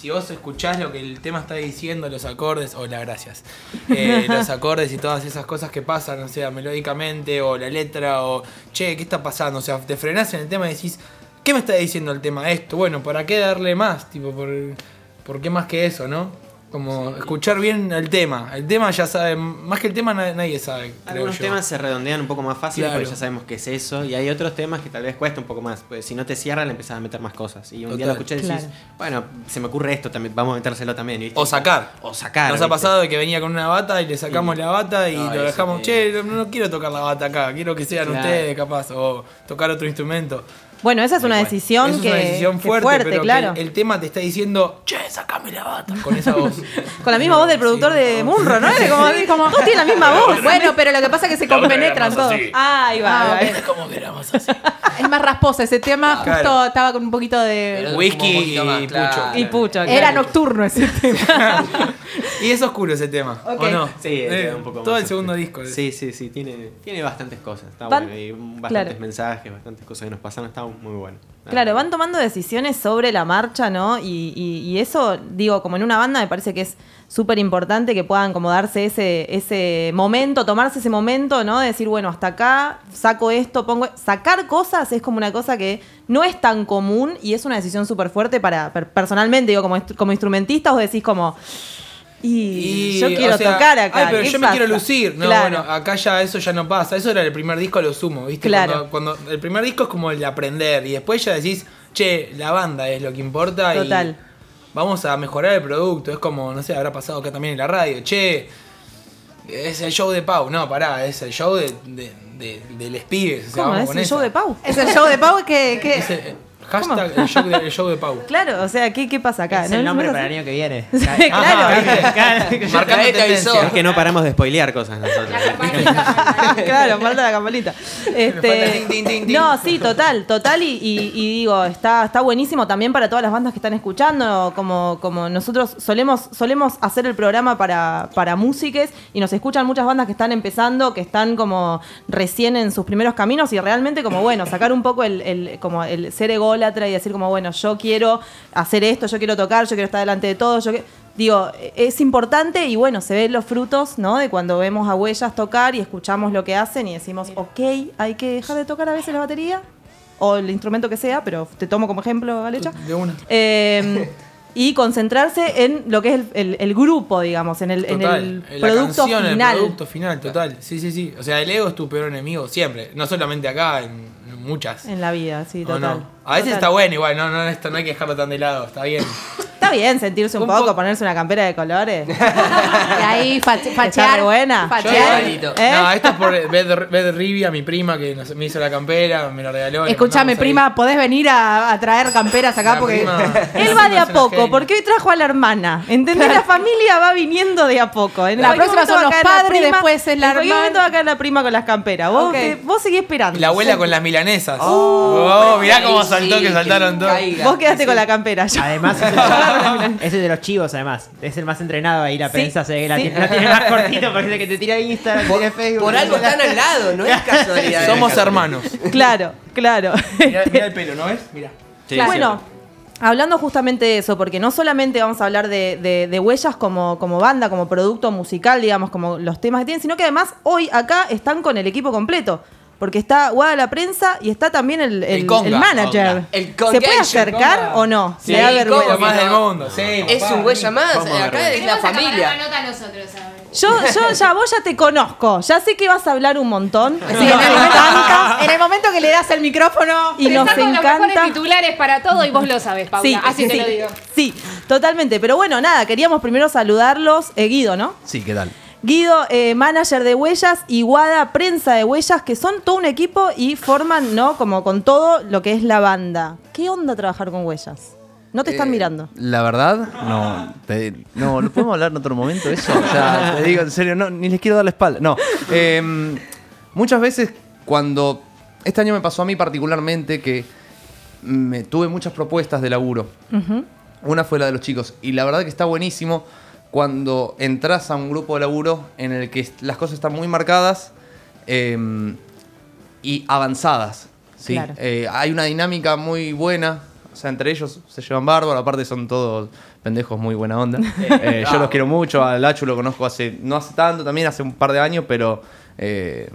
Speaker 3: si vos escuchás lo que el tema está diciendo, los acordes, hola, gracias. Eh, los acordes y todas esas cosas que pasan, o sea, melódicamente, o la letra, o che, ¿qué está pasando? O sea, te frenás en el tema y decís, ¿qué me está diciendo el tema? Esto, bueno, ¿para qué darle más? Tipo, ¿por, por qué más que eso, no? Como escuchar bien el tema. El tema ya sabe, más que el tema na- nadie sabe, creo
Speaker 4: Algunos
Speaker 3: yo.
Speaker 4: temas se redondean un poco más fácil
Speaker 3: Claro.
Speaker 4: porque ya sabemos que es eso. Y hay otros temas que tal vez cuesta un poco más. Pues si no te cierra, le empezás a meter más cosas. Y un día lo escuchás y decís,
Speaker 1: Claro.
Speaker 4: bueno, se me ocurre esto también, vamos a metérselo también. ¿viste?
Speaker 3: O sacar.
Speaker 4: O sacar.
Speaker 3: Nos ha pasado de que venía con una bata y le sacamos la bata y
Speaker 6: No,
Speaker 3: lo dejamos, che, no, no quiero tocar la bata acá, quiero que sean
Speaker 4: Claro.
Speaker 3: ustedes capaz, o tocar otro instrumento.
Speaker 1: Bueno, esa es una
Speaker 4: Bueno,
Speaker 1: decisión que
Speaker 3: es una decisión fuerte, pero
Speaker 1: claro.
Speaker 3: el, el tema te está diciendo, che, sacame la bata, con esa voz.
Speaker 1: Con la misma voz del productor
Speaker 3: Sí.
Speaker 1: de Munro, ¿no? Era como, como, todos tienen la misma voz.
Speaker 2: Bueno, pero lo que pasa es que se compenetran todos.
Speaker 1: Ah, ahí va.
Speaker 2: Ah, ok.
Speaker 3: como que éramos así.
Speaker 2: Es más rasposo ese tema, justo
Speaker 3: Claro.
Speaker 2: estaba con un poquito de...
Speaker 3: Whisky
Speaker 6: más,
Speaker 3: y
Speaker 6: claro.
Speaker 3: pucho.
Speaker 1: Y pucho.
Speaker 2: Era nocturno ese tema.
Speaker 3: Y es oscuro ese tema. ¿o no?
Speaker 4: Sí,
Speaker 3: Eh,
Speaker 4: queda un poco
Speaker 3: todo
Speaker 4: más
Speaker 3: el segundo disco.
Speaker 4: Sí, sí, sí, tiene, tiene bastantes cosas. Está
Speaker 1: Van-
Speaker 4: bueno. Y bastantes
Speaker 1: claro.
Speaker 4: mensajes, bastantes cosas que nos pasaron. Está muy bueno.
Speaker 1: Claro, van tomando decisiones sobre la marcha, ¿no? Y, y- y eso, digo, como en una banda me parece que es súper importante que puedan como darse ese, ese momento, tomarse ese momento, ¿no? De decir, bueno, hasta acá, saco esto, pongo... Sacar cosas es como una cosa que no es tan común y es una decisión súper fuerte para, per- personalmente, digo, como, como instrumentista, vos decís como... Y, yo quiero
Speaker 3: o sea,
Speaker 1: tocar acá.
Speaker 3: Ay, pero
Speaker 1: ¿qué
Speaker 3: yo me quiero lucir. No,
Speaker 1: Claro.
Speaker 3: bueno, acá ya eso ya no pasa. Eso era el primer disco a lo sumo, ¿viste?
Speaker 1: Claro.
Speaker 3: Cuando, cuando el primer disco es como el de aprender y después ya decís, che, la banda es lo que importa. y-
Speaker 1: Total.
Speaker 3: vamos a mejorar el producto. Es como, no sé, habrá pasado acá también en la radio. Che, es el show de Pau. No, pará, es el show de, de, de, de les pibes. O sea,
Speaker 1: ¿Cómo es el show de Pau?
Speaker 2: Es el show de Pau que... que-
Speaker 3: Es el- hashtag el show, de, el show de Pau.
Speaker 1: Claro, o sea, ¿qué, qué pasa acá?
Speaker 5: Es
Speaker 1: ¿No?
Speaker 5: el nombre
Speaker 1: ¿No
Speaker 5: para el año que viene.
Speaker 1: Claro.
Speaker 4: Es que no paramos de spoilear cosas nosotros.
Speaker 1: claro, falta la campanita. Este, no, sí, total, total. Y, y- y digo, está, está buenísimo también para todas las bandas que están escuchando. Como, como nosotros solemos, solemos hacer el programa para, para músiques y nos escuchan muchas bandas que están empezando, que están como recién en sus primeros caminos y realmente como, bueno, sacar un poco el, el- como el ser ególatra y decir como, bueno, yo quiero hacer esto, yo quiero tocar, yo quiero estar delante de todo, yo que- Digo, es importante y bueno, se ven los frutos, ¿no? De cuando vemos a Huellas tocar y escuchamos lo que hacen y decimos, ok, hay que dejar de tocar a veces la batería o el instrumento que sea, pero te tomo como ejemplo, Alecha.
Speaker 3: De una.
Speaker 1: Eh, y concentrarse en lo que es el, el- el grupo, digamos, en el, en el
Speaker 3: la
Speaker 1: producto
Speaker 3: canción,
Speaker 1: final.
Speaker 3: El producto final, total. Sí, sí, sí. O sea, el ego es tu peor enemigo siempre. No solamente acá, en, en muchas.
Speaker 1: En la vida, sí,
Speaker 3: ¿O
Speaker 1: total.
Speaker 3: no? A veces
Speaker 1: Total.
Speaker 3: está bueno igual, no, no, esto no hay que dejarlo tan de lado, está bien.
Speaker 1: Está bien sentirse un,
Speaker 3: Un
Speaker 1: poco,
Speaker 3: po-
Speaker 1: ponerse una campera de colores.
Speaker 2: y ahí fache- fachear.
Speaker 1: re buena.
Speaker 2: Fachear.
Speaker 3: igualito.
Speaker 1: ¿Eh?
Speaker 3: No, esto es por Bed, Bed Rivia, mi prima, que nos- me hizo la campera, me la regaló. ahí.
Speaker 2: prima, ¿podés venir a, a traer camperas acá?
Speaker 3: La
Speaker 2: Porque
Speaker 3: prima-
Speaker 1: Él va de a poco, porque hoy trajo a la hermana. ¿Entendés? La familia va viniendo de a poco. En
Speaker 2: La próxima son los padres, después es la
Speaker 1: En
Speaker 2: hermana.
Speaker 1: momento va a caer la prima con las camperas. Vos, te- vos seguís esperando.
Speaker 3: Y la abuela con las milanesas. Oh, mirá cómo saltó que saltaron todos.
Speaker 1: Vos quedaste con la campera.
Speaker 5: Además, ese, es de los chivos, además. Es el más entrenado ahí. La
Speaker 1: Sí,
Speaker 5: prensa se ve la
Speaker 1: sí.
Speaker 5: tiene, la tiene más cortito porque es que te tira Instagram,
Speaker 6: Por,
Speaker 5: tiene Facebook.
Speaker 6: por algo están al lado, no es casualidad.
Speaker 3: Somos hermanos.
Speaker 1: Claro, claro.
Speaker 3: Mirá el pelo, ¿no ves? Mirá.
Speaker 4: Sí,
Speaker 1: bueno, hablando justamente de eso, porque no solamente vamos a hablar de, de- de huellas como, como banda, como producto musical, digamos, como los temas que tienen, sino que además hoy acá están con el equipo completo. Porque está Guada la prensa y está también el, el-
Speaker 3: El conga.
Speaker 1: el manager.
Speaker 6: Conga. El
Speaker 1: ¿Se puede acercar
Speaker 3: conga.
Speaker 1: o no?
Speaker 3: Sí,
Speaker 1: Le da
Speaker 6: conga,
Speaker 1: vergüenza.
Speaker 3: más del mundo. Sí,
Speaker 6: Es
Speaker 3: papá.
Speaker 6: un huella más,
Speaker 4: Vamos a
Speaker 6: acá es la familia.
Speaker 7: una nota nosotros.
Speaker 1: Yo, yo ya, vos ya te conozco. Ya sé que vas a hablar un montón.
Speaker 2: Sí, en, el momento, en el momento que le das el micrófono.
Speaker 1: Y nos
Speaker 7: con los mejores
Speaker 1: encanta.
Speaker 7: titulares para todo y vos lo sabes, Paula.
Speaker 1: Sí,
Speaker 7: Así te
Speaker 1: sí,
Speaker 7: lo digo.
Speaker 1: Sí, totalmente. Pero bueno, nada, queríamos primero saludarlos. Eh, Guido, ¿no?
Speaker 8: Sí, ¿qué tal?
Speaker 1: Guido, eh, manager de Huellas, y Guada, prensa de Huellas, que son todo un equipo y forman, ¿no? Como con todo lo que es la banda. ¿Qué onda trabajar con Huellas? No te están
Speaker 8: Eh,
Speaker 1: mirando.
Speaker 8: La verdad, no. te- no, ¿lo podemos hablar en otro momento eso? O sea, te digo en serio, no, ni les quiero dar la espalda. No. em, muchas veces cuando. Este año me pasó a mí particularmente que me tuve muchas propuestas de laburo. Una fue la de los chicos. Y la verdad que está buenísimo cuando entras a un grupo de laburo en el que las cosas están muy marcadas em, y avanzadas. ¿sí?
Speaker 1: Claro.
Speaker 8: Eh, hay una dinámica muy buena. O sea, entre ellos se llevan bárbaro. Aparte son todos pendejos muy buena onda. Eh, yo los quiero mucho. A Lachu lo conozco hace, no hace tanto, también hace un par de años, pero... eh,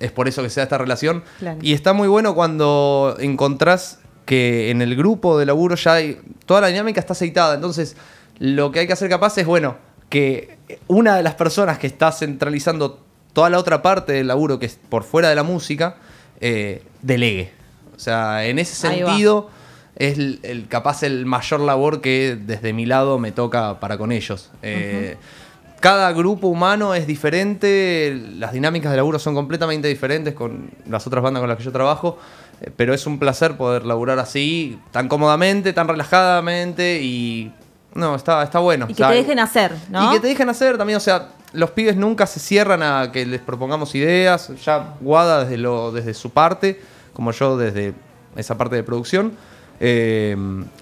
Speaker 8: es por eso que se da esta relación.
Speaker 1: Claro.
Speaker 8: Y está muy bueno cuando encontrás que en el grupo de laburo ya hay, toda la dinámica está aceitada. Entonces, lo que hay que hacer capaz es, bueno, que una de las personas que está centralizando toda la otra parte del laburo, que es por fuera de la música, eh, delegue. O sea, en ese sentido es el, el- capaz el mayor labor que desde mi lado me toca para con ellos. Eh, Cada grupo humano es diferente, las dinámicas de laburo son completamente diferentes con las otras bandas con las que yo trabajo, eh, pero es un placer poder laburar así, tan cómodamente, tan relajadamente y... No, está, está bueno.
Speaker 1: Y
Speaker 8: O
Speaker 1: que
Speaker 8: sea,
Speaker 1: te dejen hacer, ¿no?
Speaker 8: y que te dejen hacer también, o sea, los pibes nunca se cierran a que les propongamos ideas, ya Guada desde, lo, desde su parte, como yo desde esa parte de producción, eh,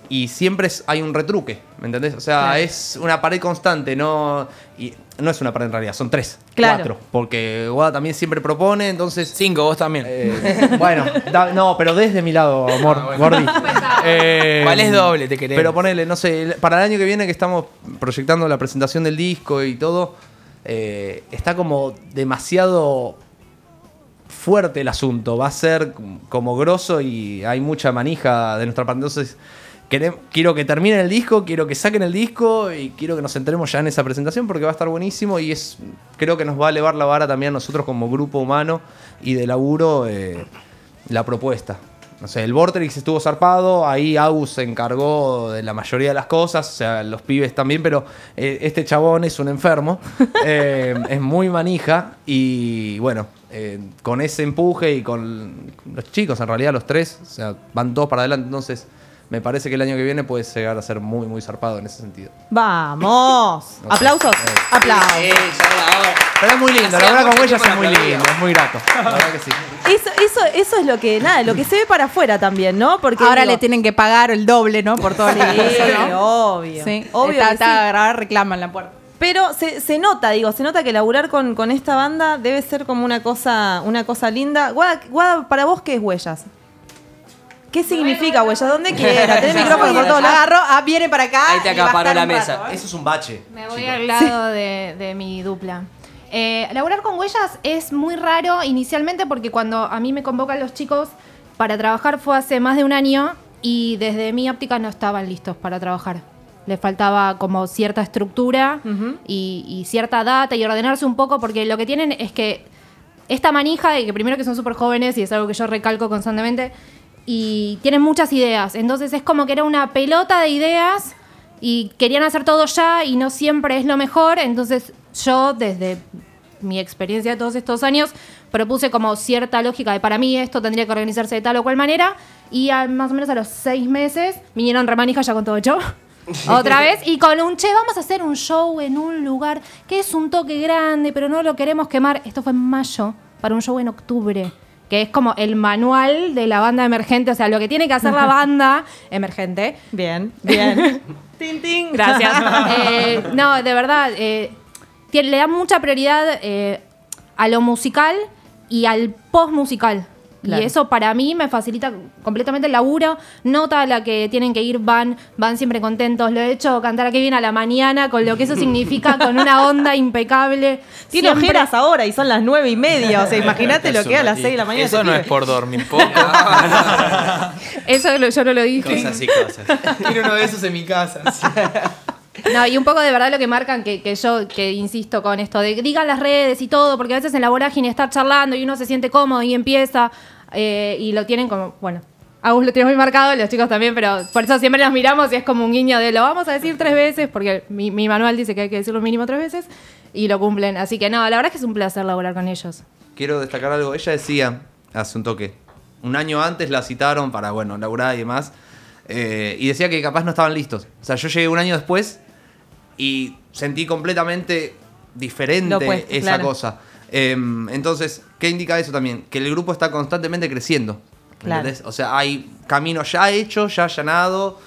Speaker 8: y siempre es- hay un retruque, ¿me entendés? O sea,
Speaker 1: Claro.
Speaker 8: es una pared constante, no, y no es una pared en realidad, son tres,
Speaker 1: Claro.
Speaker 8: cuatro, porque Guada también siempre propone, entonces...
Speaker 3: Cinco, vos también.
Speaker 8: eh, bueno, da- no, pero desde mi lado, amor,
Speaker 3: Ah,
Speaker 8: Gordi. Eh,
Speaker 3: Valés doble, te queremos.
Speaker 8: Pero ponele, no sé, para el año que viene que estamos proyectando la presentación del disco y todo, eh, está como demasiado fuerte el asunto. Va a ser como grosso y hay mucha manija de nuestra parte. Entonces, quiero que terminen el disco, quiero que saquen el disco y quiero que nos centremos ya en esa presentación porque va a estar buenísimo y es creo que nos va a elevar la vara también a nosotros como grupo humano y de laburo eh, la propuesta. no sé, el Vortex estuvo zarpado, ahí Agus se encargó de la mayoría de las cosas, o sea, los pibes también, pero eh, este chabón es un enfermo, eh, es muy manija y bueno, eh, con ese empuje y con los chicos, en realidad los tres, o sea, van todos para adelante, entonces me parece que el año que viene puede llegar a ser muy, muy zarpado en ese sentido.
Speaker 1: ¡Vamos! ¿Aplausos?
Speaker 8: Eh.
Speaker 1: ¡Aplausos!
Speaker 6: Hora.
Speaker 8: Pero es muy lindo, la verdad con
Speaker 6: tiempo
Speaker 8: es muy lindo, es muy grato, la verdad que sí.
Speaker 1: Eso, eso, eso es lo que, nada, lo que se ve para afuera también, ¿no? Porque
Speaker 2: Ahora
Speaker 1: digo,
Speaker 2: le tienen que pagar el doble, ¿no? Por todo el
Speaker 1: Sí,
Speaker 2: ¿no?
Speaker 1: obvio.
Speaker 2: Sí,
Speaker 1: obvio
Speaker 2: está, está
Speaker 1: sí.
Speaker 2: reclaman la puerta.
Speaker 1: Pero se, se nota, digo, se nota que laburar con, con esta banda debe ser como una cosa, una cosa linda. Guada, Guada, para vos, ¿qué es Huellas? ¿Qué significa Huellas? ¿Dónde quiera? Tenés micrófono por
Speaker 6: fue,
Speaker 1: todos lados.
Speaker 2: Agarró, ah, viene para acá.
Speaker 6: Ahí te acaparó la mesa.
Speaker 2: rato, ¿eh?
Speaker 8: Eso es un bache.
Speaker 7: Me voy al lado de, de mi dupla. Eh, laburar con huellas es muy raro inicialmente porque cuando a mí me convocan los chicos para trabajar fue hace más de un año y desde mi óptica no estaban listos para trabajar. Les faltaba como cierta estructura y cierta data y ordenarse un poco porque lo que tienen es que esta manija de que primero que son súper jóvenes y es algo que yo recalco constantemente y tienen muchas ideas. Entonces es como que era una pelota de ideas y querían hacer todo ya y no siempre es lo mejor. Entonces yo desde mi experiencia de todos estos años propuse como cierta lógica de para mí esto tendría que organizarse de tal o cual manera y a- más o menos a los seis meses vinieron remanijas ya con todo hecho. Otra vez, y con un che, vamos a hacer un show en un lugar que es un toque grande, pero no lo queremos quemar. Esto fue en mayo, para un show en octubre, que es como el manual de la banda emergente, o sea, lo que tiene que hacer la banda emergente.
Speaker 1: Bien, bien. tin, tin.
Speaker 7: Gracias. Eh, no, de verdad, eh, le da mucha prioridad eh, a lo musical y al post musical.
Speaker 1: Claro.
Speaker 7: Y eso para mí me facilita completamente el laburo. Nota a la que tienen que ir, van, van siempre contentos. Lo he hecho cantar aquí bien a la mañana, con lo que eso significa, con una onda impecable.
Speaker 1: Tiene
Speaker 7: Siempre-
Speaker 1: ojeras ahora y son las nueve y media. O sea, imagínate lo que es a las seis de la mañana.
Speaker 3: Eso no es por dormir poco.
Speaker 7: Eso lo- yo no lo dije.
Speaker 4: Cosas y cosas.
Speaker 3: Quiero uno de esos en mi casa.
Speaker 7: No, y un poco de verdad lo que marcan que, que yo, que insisto con esto, de que digan las redes y todo, porque a veces en la vorágine estar charlando y uno se siente cómodo y empieza, eh, y lo tienen como, bueno, Agus lo tiene muy marcado, los chicos también, pero por eso siempre nos miramos y es como un guiño de lo vamos a decir tres veces, porque mi, mi manual dice que hay que decirlo mínimo tres veces, y lo cumplen. Así que no, la verdad es que es un placer laburar con ellos.
Speaker 8: Quiero destacar algo. Ella decía hace un toque. Un año antes la citaron para, bueno, laburar y demás. eh, y decía que capaz no estaban listos. O sea, yo llegué un año después y sentí completamente diferente esa
Speaker 1: claro.
Speaker 8: cosa. Em, entonces, ¿qué indica eso también? Que el grupo está constantemente creciendo.
Speaker 1: Claro.
Speaker 8: ¿entendés? O sea, hay camino ya hecho, ya allanado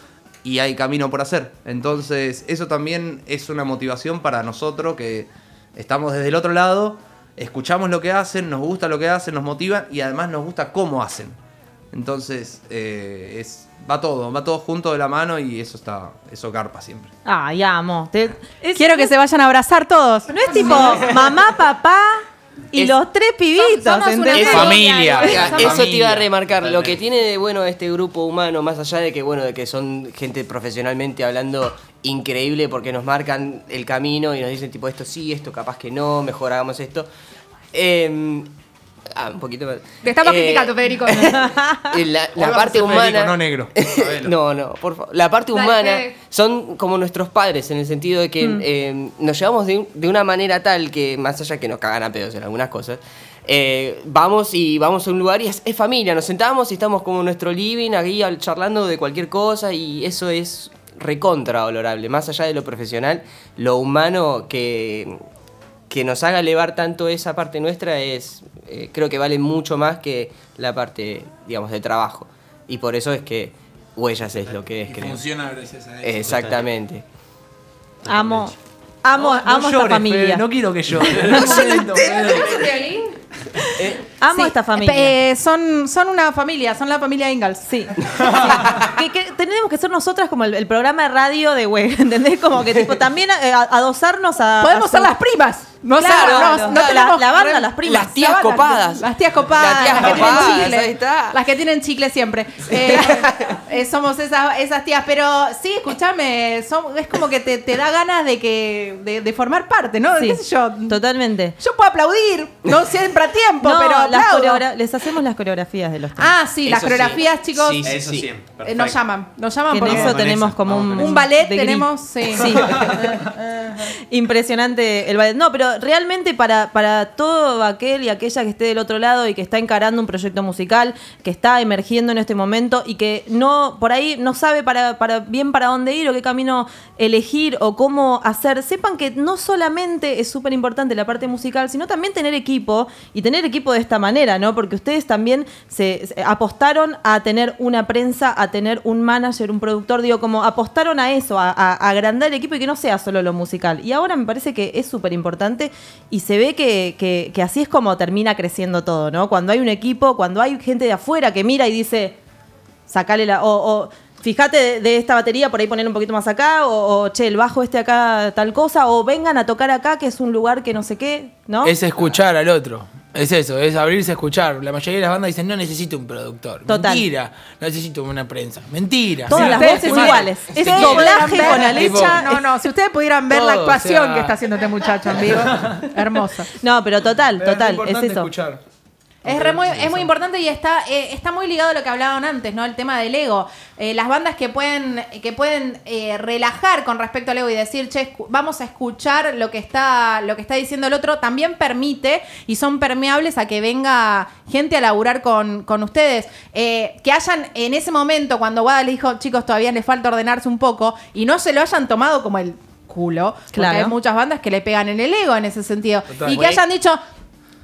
Speaker 8: y hay camino por hacer. Entonces, eso también es una motivación para nosotros que estamos desde el otro lado, escuchamos lo que hacen, nos gusta lo que hacen, nos motivan y además nos gusta cómo hacen. Entonces, eh, es, va todo, va todo junto de la mano y eso está, eso garpa siempre.
Speaker 1: Ay, amo. Te- es-
Speaker 2: Quiero que se vayan a abrazar todos.
Speaker 1: No es tipo mamá, papá y
Speaker 6: Es-
Speaker 1: los tres pibitos,
Speaker 7: Somos.
Speaker 3: Es familia.
Speaker 6: Eso te iba a remarcar. Lo que tiene de bueno este grupo humano, más allá de que bueno, de que son gente profesionalmente hablando increíble porque nos marcan el camino y nos dicen tipo esto sí, esto capaz que no, mejor hagamos esto. Eh, ah, un poquito más.
Speaker 7: Te estamos
Speaker 6: Eh,
Speaker 7: criticando, Federico.
Speaker 6: eh, La, parte humana.
Speaker 8: Federico, no negro.
Speaker 6: No, no, por favor. La parte
Speaker 7: Dale,
Speaker 6: humana
Speaker 7: Fede.
Speaker 6: son como nuestros padres en el sentido de que eh, nos llevamos de, un- de una manera tal que, más allá que nos cagan a pedos en algunas cosas, eh, vamos y vamos a un lugar y es, es familia. Nos sentamos y estamos como en nuestro living, aquí al- charlando de cualquier cosa y eso es recontra valorable. Más allá de lo profesional, lo humano que, que nos haga elevar tanto esa parte nuestra es, eh, creo que vale mucho más que la parte, digamos, de trabajo. Y por eso es que Huellas es lo que es,
Speaker 3: Y
Speaker 6: creo.
Speaker 3: funciona gracias a eso.
Speaker 6: Exactamente.
Speaker 1: Amo. Amo,
Speaker 8: No
Speaker 1: amo esta
Speaker 8: llores,
Speaker 1: familia.
Speaker 8: Fede, no quiero que llore.
Speaker 1: Amo
Speaker 2: Sí,
Speaker 1: esta familia.
Speaker 2: eh, son, son una familia, son la familia Ingalls.
Speaker 1: Sí. Sí. que, que tenemos que ser nosotras como el, el programa de radio de web, ¿entendés? Como que tipo también eh, adosarnos a.
Speaker 2: Podemos
Speaker 1: a
Speaker 2: ser
Speaker 1: su-
Speaker 2: las primas. No,
Speaker 1: Claro,
Speaker 2: no,
Speaker 1: claro.
Speaker 2: no
Speaker 1: La- banda,
Speaker 2: re-
Speaker 1: las primas.
Speaker 9: Las tías
Speaker 2: La banda,
Speaker 9: copadas.
Speaker 2: Las tías copadas.
Speaker 9: Las tías
Speaker 2: que tienen chicle.
Speaker 9: ahí está.
Speaker 2: Las que tienen chicle siempre. Eh, eh, somos esas, esas tías. Pero sí, escúchame, es como que te, te da ganas de que de, de formar parte, ¿no?
Speaker 1: Sí,
Speaker 2: ¿Qué sé yo?
Speaker 1: totalmente.
Speaker 2: Yo puedo aplaudir, no siempre a tiempo,
Speaker 1: No,
Speaker 2: pero
Speaker 1: las
Speaker 2: aplaudo.
Speaker 1: les hacemos las coreografías de los temas.
Speaker 2: Ah, sí, las
Speaker 6: Eso sí.
Speaker 2: coreografías, chicos.
Speaker 6: Sí, sí,
Speaker 4: Eso
Speaker 6: sí.
Speaker 4: siempre.
Speaker 2: eh, nos llaman, nos llaman
Speaker 1: que en
Speaker 2: porque
Speaker 1: eso
Speaker 4: Vamos con
Speaker 1: tenemos
Speaker 4: esa,
Speaker 1: como un,
Speaker 2: un ballet tenemos, sí.
Speaker 1: Sí. Impresionante el ballet. No, pero realmente para, para todo aquel y aquella que esté del otro lado y que está encarando un proyecto musical, que está emergiendo en este momento y que no, por ahí no sabe para, para bien para dónde ir o qué camino elegir o cómo hacer, sepan que no solamente es súper importante la parte musical, sino también tener equipo y tener equipo de esta manera, ¿no? Porque ustedes también se, apostaron a tener una prensa, a tener un manager, un productor, digo, como apostaron a eso, a agrandar el equipo y que no sea solo lo musical. Y ahora me parece que es súper importante y se ve que, que- que así es como termina creciendo todo, ¿no? Cuando hay un equipo, cuando hay gente de afuera que mira y dice, sacale la. O, o fíjate de, esta batería, por ahí poner un poquito más acá, o, o, che, el bajo este acá, tal cosa, o vengan a tocar acá, que es un lugar que no sé qué, ¿no?
Speaker 3: Es escuchar al otro. Es eso, es abrirse a escuchar. La mayoría de las bandas dicen, no necesito un productor.
Speaker 1: Total.
Speaker 3: Mentira. No necesito una prensa. Mentira.
Speaker 1: Todas
Speaker 3: Sí.
Speaker 1: las voces iguales. Es
Speaker 2: ustedes
Speaker 1: doblaje con
Speaker 2: ver-
Speaker 1: Alecha.
Speaker 2: No, no, si ustedes pudieran ver la actuación
Speaker 3: o sea-
Speaker 2: que está haciendo este muchacho en vivo, hermoso.
Speaker 1: No, pero total,
Speaker 3: Pero
Speaker 1: total, es
Speaker 3: importante
Speaker 1: eso.
Speaker 3: escuchar.
Speaker 2: Es, re muy, es muy importante y está, eh, está muy ligado a lo que hablaban antes, ¿no? El tema del ego. Eh, las bandas que pueden, que pueden eh, relajar con respecto al ego y decir, che, vamos a escuchar lo que está, lo que está diciendo el otro, también permite y son permeables a que venga gente a laburar con, con ustedes. Eh, que hayan en ese momento, cuando Wada le dijo, chicos, todavía les falta ordenarse un poco, y no se lo hayan tomado como el culo. Porque
Speaker 1: Claro.
Speaker 2: hay muchas bandas que le pegan en el ego en ese sentido.
Speaker 3: Total.
Speaker 2: Y que hayan dicho,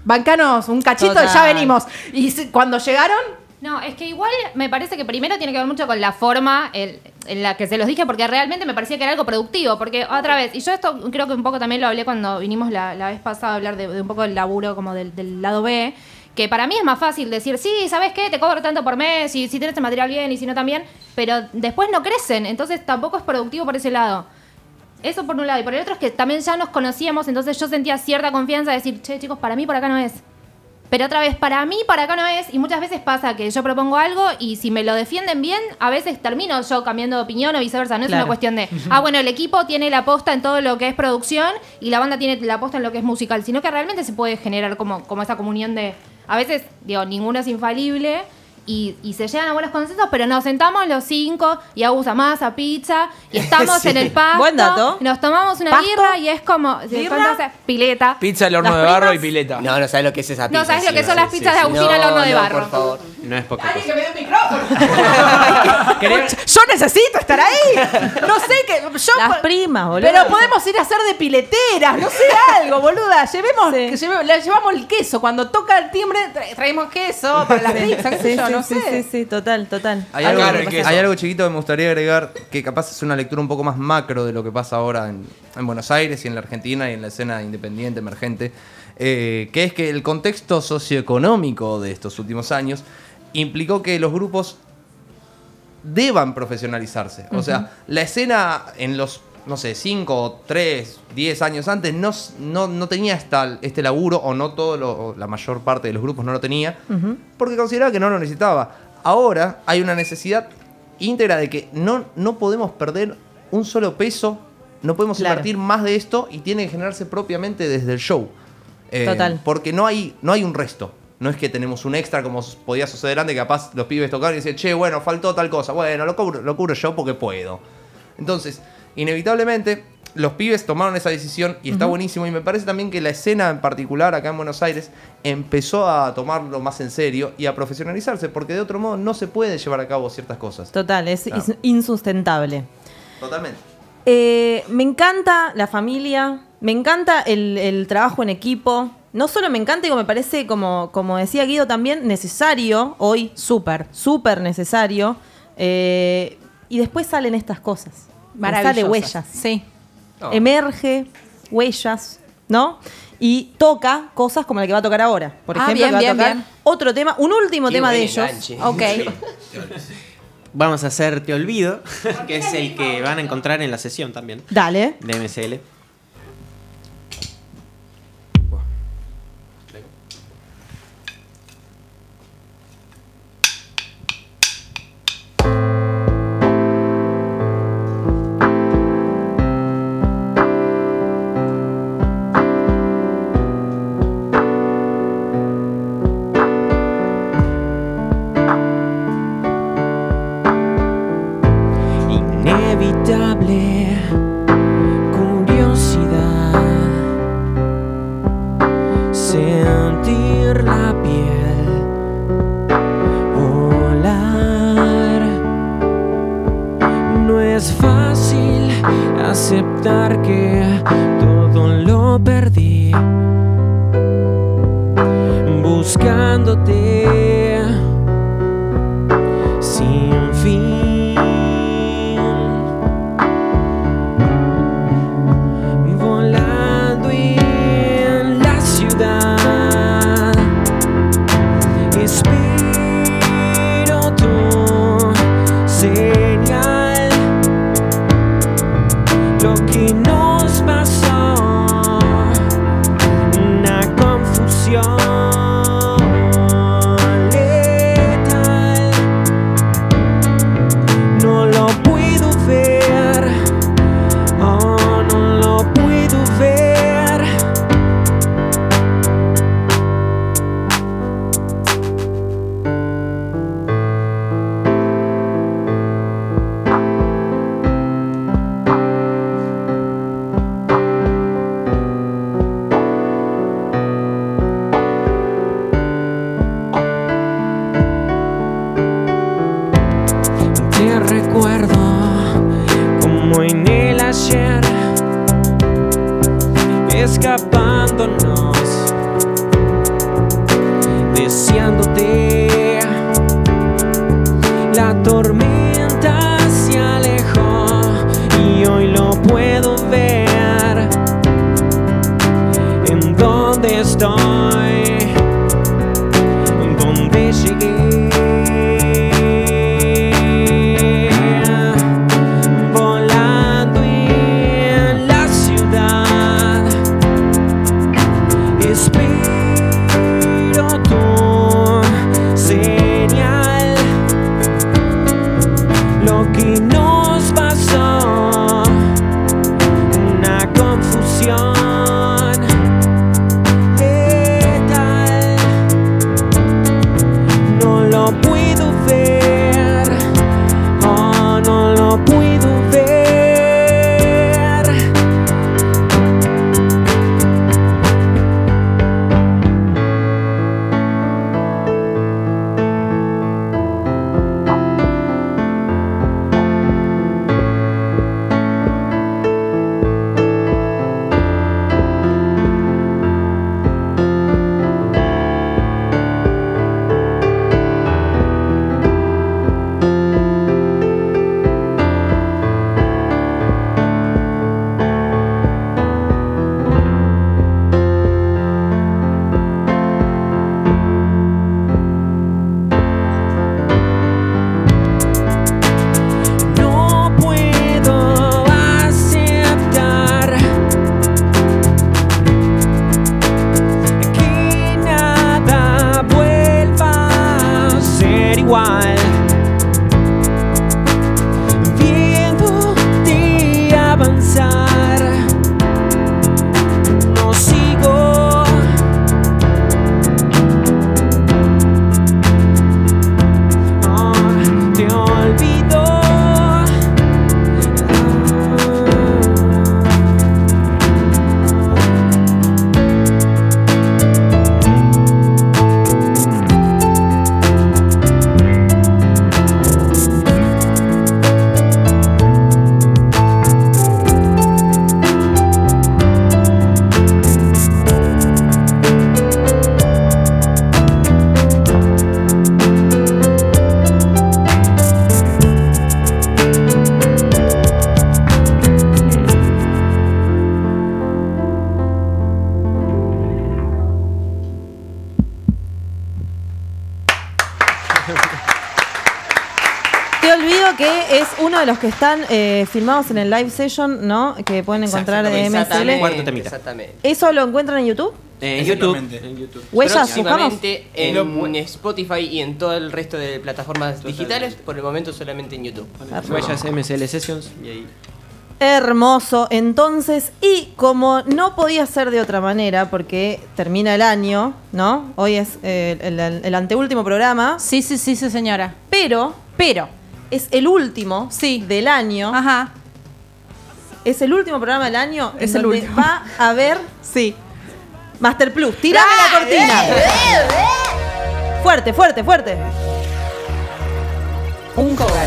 Speaker 2: bancanos un cachito y ya
Speaker 1: Total.
Speaker 2: venimos. Y cuando llegaron,
Speaker 7: No, es que igual me parece que primero tiene que ver mucho con la forma el- en la que se los dije, porque realmente me parecía que era algo productivo. Porque otra vez, y yo esto creo que un poco también lo hablé cuando vinimos la, la vez pasada a hablar de, de un poco del laburo como del, del lado B. Que para mí es más fácil decir, sí, ¿sabes qué? Te cobro tanto por mes, y si tienes el material bien y si no también, pero después no crecen, entonces tampoco es productivo por ese lado. Eso por un lado. Y por el otro es que también ya nos conocíamos, entonces yo sentía cierta confianza de decir, che, chicos, para mí por acá no es. Pero otra vez, para mí, para acá no es. Y muchas veces pasa que yo propongo algo y si me lo defienden bien, a veces termino yo cambiando de opinión o viceversa. No es una cuestión de, ah, bueno, el equipo tiene la posta en todo lo que es producción y la banda tiene la posta en lo que es musical. Sino que realmente se puede generar como, como esa comunión de. A veces, digo, ninguno es infalible. Y, y se llegan a buenos consensos, pero nos sentamos los cinco y a usa masa, pizza, y estamos
Speaker 3: Sí.
Speaker 7: en el pasto.
Speaker 1: Buen dato.
Speaker 7: Nos tomamos una
Speaker 1: ¿Pasto?
Speaker 7: birra y es como.
Speaker 1: ¿Birra?
Speaker 7: pileta.
Speaker 3: Pizza al horno
Speaker 1: Las
Speaker 3: de barro y pileta.
Speaker 6: No, no sabes lo que es esa pizza.
Speaker 7: No sabes lo que son las pizzas de Agustín
Speaker 6: No,
Speaker 7: al horno de
Speaker 6: no,
Speaker 7: barro.
Speaker 6: por favor.
Speaker 4: No es poca cosa.
Speaker 2: me dio el micrófono. yo necesito estar ahí. No sé qué.
Speaker 1: Las primas, boludo.
Speaker 2: Pero podemos ir a hacer de pileteras, no sé algo, boluda. Llevemos,
Speaker 1: Sí.
Speaker 2: que lleve- le llevamos el queso. Cuando toca el timbre, tra- traemos queso para las pizzas, qué sé
Speaker 1: Sí,
Speaker 2: yo,
Speaker 1: sí,
Speaker 2: no
Speaker 1: sí,
Speaker 2: sé.
Speaker 1: sí, sí, total, total.
Speaker 8: Hay
Speaker 3: Algo
Speaker 8: algo,
Speaker 3: que pasa.
Speaker 8: hay algo chiquito que me gustaría agregar, que capaz es una lectura un poco más macro de lo que pasa ahora en, en Buenos Aires y en la Argentina y en la escena independiente, emergente, eh, que es que el contexto socioeconómico de estos últimos años implicó que los grupos deban profesionalizarse. O sea, la escena en los, no sé, 5, 3, 10 años antes no, no, no tenía esta, este laburo, o no todo, lo, o la mayor parte de los grupos no lo tenía, porque consideraba que no lo necesitaba. Ahora hay una necesidad íntegra de que no, no podemos perder un solo peso, no podemos
Speaker 1: Claro.
Speaker 8: invertir más de esto y tiene que generarse propiamente desde el show. Eh,
Speaker 1: Total.
Speaker 8: Porque no hay, no hay un resto. No es que tenemos un extra como podía suceder antes, que capaz los pibes tocaban y decían, che, bueno, faltó tal cosa. Bueno, lo cubro, lo cubro yo porque puedo. Entonces, inevitablemente, los pibes tomaron esa decisión y está buenísimo. Y me parece también que la escena en particular acá en Buenos Aires empezó a tomarlo más en serio y a profesionalizarse, porque de otro modo no se puede llevar a cabo ciertas cosas.
Speaker 1: Total, es insustentable.
Speaker 8: Totalmente.
Speaker 1: Eh, me encanta la familia, me encanta el, el trabajo en equipo. No solo me encanta, digo, me parece, como, como decía Guido, también necesario hoy, súper, súper necesario. Eh, y después salen estas cosas. Sale
Speaker 2: Maravillosas.
Speaker 1: huellas.
Speaker 2: Sí.
Speaker 8: No.
Speaker 1: Emerge, huellas, ¿no? Y toca cosas como la que va a tocar ahora. Por
Speaker 2: Ah,
Speaker 1: ejemplo,
Speaker 2: bien,
Speaker 1: que va
Speaker 2: bien,
Speaker 1: a tocar
Speaker 2: bien.
Speaker 1: otro tema, un último
Speaker 6: Qué
Speaker 1: tema de
Speaker 6: buen
Speaker 1: ellos.
Speaker 6: enganche.
Speaker 2: Ok.
Speaker 4: Vamos a hacer Te Olvido, que es el que van a encontrar en la sesión también
Speaker 1: Dale.
Speaker 4: de MSL.
Speaker 1: De los que están eh, filmados en el live session, ¿no? Que pueden encontrar de MSL.
Speaker 6: Exactamente.
Speaker 1: ¿Eso lo encuentran en YouTube?
Speaker 4: Eh, en YouTube.
Speaker 3: Exactamente.
Speaker 4: En YouTube.
Speaker 1: ¿Huellas? ¿Buscamos?
Speaker 6: En Spotify y en todo el resto de plataformas digitales, por el momento solamente en YouTube.
Speaker 4: Huellas MSL Sessions y ahí.
Speaker 1: Hermoso. Entonces, y como no podía ser de otra manera, porque termina el año, ¿no? Hoy es eh, el, el- el anteúltimo programa,
Speaker 2: Sí, sí, sí, sí, señora.
Speaker 1: pero
Speaker 2: Pero
Speaker 1: es el último
Speaker 2: Sí.
Speaker 1: del año.
Speaker 2: Ajá.
Speaker 1: Es el último programa del año.
Speaker 2: Es
Speaker 1: en
Speaker 2: el
Speaker 1: donde
Speaker 2: último.
Speaker 1: Va a haber
Speaker 2: Sí.
Speaker 1: Master Plus. Tírame la cortina. Fuerte, fuerte, fuerte.
Speaker 9: Un cover.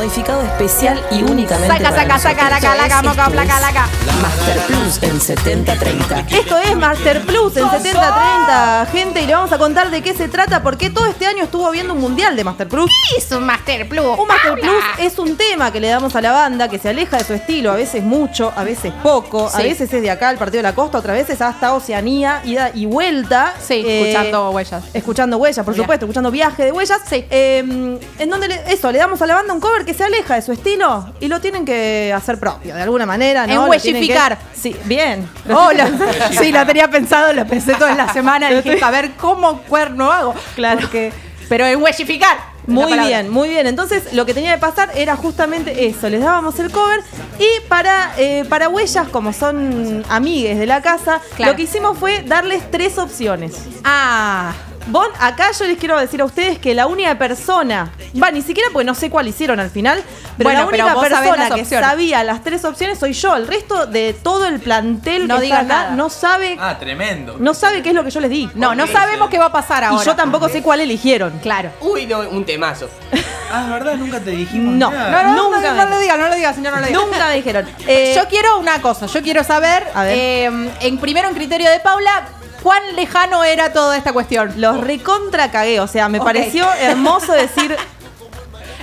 Speaker 9: Modificado especial y únicamente
Speaker 2: Saca,
Speaker 9: para
Speaker 2: saca, saca, laca, laca, moca, placa, laca.
Speaker 9: Master Plus en 7030.
Speaker 1: Esto es Master Plus en 7030, gente, y le vamos a contar de qué se trata, porque todo este año estuvo viendo un mundial de Master Plus.
Speaker 2: Es un Master Plus.
Speaker 1: Un Master. Plus es un tema que le damos a la banda, que se aleja de su estilo, a veces mucho, a veces poco, a veces es de acá, el partido de la costa, otras veces hasta Oceanía, ida y vuelta.
Speaker 2: Sí,
Speaker 1: Eh,
Speaker 2: escuchando huellas.
Speaker 1: Escuchando huellas, por supuesto, escuchando viaje de huellas.
Speaker 2: Sí.
Speaker 1: Eh, en donde le- eso, le damos a la banda un cover que se aleja de su estilo y lo tienen que hacer propio, de alguna manera, ¿no?
Speaker 2: En
Speaker 1: Lo tienen
Speaker 2: huellificar.
Speaker 1: que- Sí, bien.
Speaker 2: Oh, lo- sí, lo tenía pensado, lo pensé toda la semana. Dije, a ver cómo cuerno hago.
Speaker 1: Claro.
Speaker 2: Porque- pero en huellificar. es la
Speaker 1: Muy bien, muy bien. Entonces, lo que tenía que pasar era justamente eso. Les dábamos el cover y para, eh, para huellas, como son amigues de la casa,
Speaker 2: Claro.
Speaker 1: lo que hicimos fue darles tres opciones.
Speaker 2: Ah,
Speaker 1: Bon, acá yo les quiero decir a ustedes que la única persona, va, ni siquiera porque no sé cuál hicieron al final, pero
Speaker 2: Bueno,
Speaker 1: la única persona que
Speaker 2: opciones.
Speaker 1: sabía las tres opciones soy yo. El resto de todo el plantel
Speaker 2: No
Speaker 1: que
Speaker 2: digas
Speaker 1: está acá
Speaker 2: nada.
Speaker 1: no sabe,
Speaker 3: Ah, tremendo.
Speaker 1: no sabe qué es lo que yo les di.
Speaker 2: no, no sabemos qué va a pasar ahora.
Speaker 1: y yo tampoco sé cuál eligieron.
Speaker 2: Claro.
Speaker 6: Uy, no, un temazo.
Speaker 3: Ah, es verdad, nunca te dijimos
Speaker 1: No,
Speaker 3: nada.
Speaker 2: No, no,
Speaker 1: Nunca
Speaker 2: no, no lo diga, no lo diga, señor, no lo diga.
Speaker 1: Nunca me dijeron. Eh,
Speaker 2: yo quiero una cosa, yo quiero saber,
Speaker 1: A ver.
Speaker 2: eh, en primero en criterio de Paula, cuán lejano era toda esta cuestión.
Speaker 1: Los recontra cagué, o sea, me pareció hermoso decir,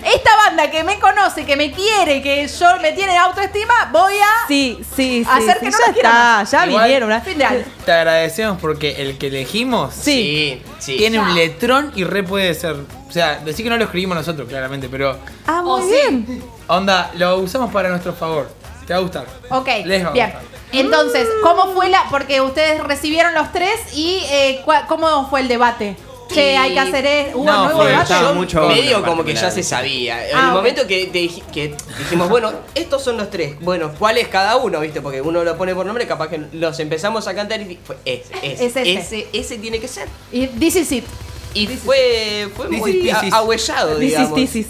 Speaker 2: Esta banda que me conoce, que me quiere, que yo me tiene autoestima, voy a
Speaker 1: sí, sí, sí,
Speaker 2: Hacer
Speaker 1: sí,
Speaker 2: que no
Speaker 1: ya está,
Speaker 2: más.
Speaker 1: ya
Speaker 3: Igual-
Speaker 1: vinieron. ¿eh?
Speaker 2: fin de año.
Speaker 3: Te agradecemos porque el que elegimos
Speaker 1: Sí.
Speaker 6: Sí, sí.
Speaker 3: tiene un letrón y re puede ser. O sea, decir que no lo escribimos nosotros, claramente, pero.
Speaker 1: Ah, muy
Speaker 2: Oh, sí.
Speaker 1: bien.
Speaker 3: Onda, lo usamos para nuestro favor. Te va a gustar.
Speaker 2: Ok,
Speaker 3: Les va a
Speaker 2: bien.
Speaker 3: gustar.
Speaker 2: Entonces, ¿cómo fue la...? Porque ustedes recibieron los tres y eh, cua- ¿cómo fue el debate? Che, hay que hacer esto. ¿Hubo
Speaker 3: No,
Speaker 2: nuevo
Speaker 3: fue-
Speaker 2: debate?
Speaker 4: estaba
Speaker 6: Yo
Speaker 4: mucho
Speaker 6: medio como que ya se sabía. En
Speaker 2: Ah,
Speaker 6: el
Speaker 2: ok.
Speaker 6: momento que, te dij- que dijimos, bueno, estos son los tres. Bueno, ¿cuál es cada uno? ¿Viste? Porque uno lo pone por nombre, capaz que los empezamos a cantar y di- fue ese, ese,
Speaker 2: Es ese.
Speaker 6: ese, ese tiene que ser.
Speaker 2: Y this is it.
Speaker 6: Y fue, fue
Speaker 3: This
Speaker 6: muy
Speaker 3: is
Speaker 6: a- ahuellado,
Speaker 1: This is,
Speaker 6: digamos.
Speaker 1: this is.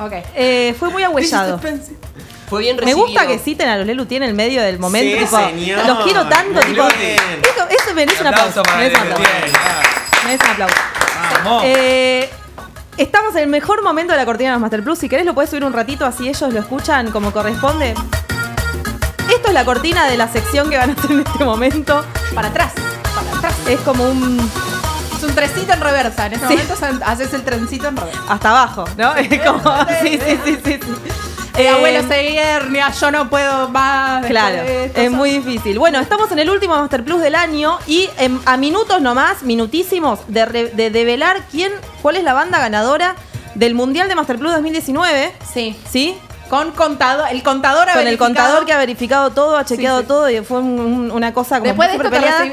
Speaker 2: Ok.
Speaker 1: Eh, fue muy agüellado.
Speaker 6: Fue bien
Speaker 1: Me gusta que citen a los Lelu en el medio del momento.
Speaker 4: Sí,
Speaker 1: tipo,
Speaker 4: señor.
Speaker 1: Los quiero tanto, tipo. Eso, eso merece un aplauso. Merece un aplauso. Merece un aplauso.
Speaker 3: Vamos.
Speaker 1: Eh, estamos en el mejor momento de la cortina de los Master Plus. Si querés, lo puedes subir un ratito así ellos lo escuchan como corresponde. Esto es la cortina de la sección que van a hacer en este momento.
Speaker 2: Para atrás. Para atrás.
Speaker 1: Es como un.
Speaker 2: Es un trencito en reversa. En este
Speaker 1: Sí.
Speaker 2: momento haces el trencito en reversa.
Speaker 1: hasta abajo, ¿no? Es como. Sí, sí, sí, sí.
Speaker 2: Eh, abuelo se hernia, yo no puedo más.
Speaker 1: Claro,
Speaker 2: de
Speaker 1: es muy difícil. Bueno, estamos en el último Master Plus del año y em, a minutos nomás, minutísimos, de, re- de develar quién, cuál es la banda ganadora del Mundial de Master Plus 2019.
Speaker 2: Sí.
Speaker 1: ¿Sí?
Speaker 2: Con contador, el contador ha
Speaker 1: Con el contador que ha verificado todo, ha chequeado
Speaker 2: sí.
Speaker 1: todo y fue un- un- una cosa como
Speaker 2: Después de esto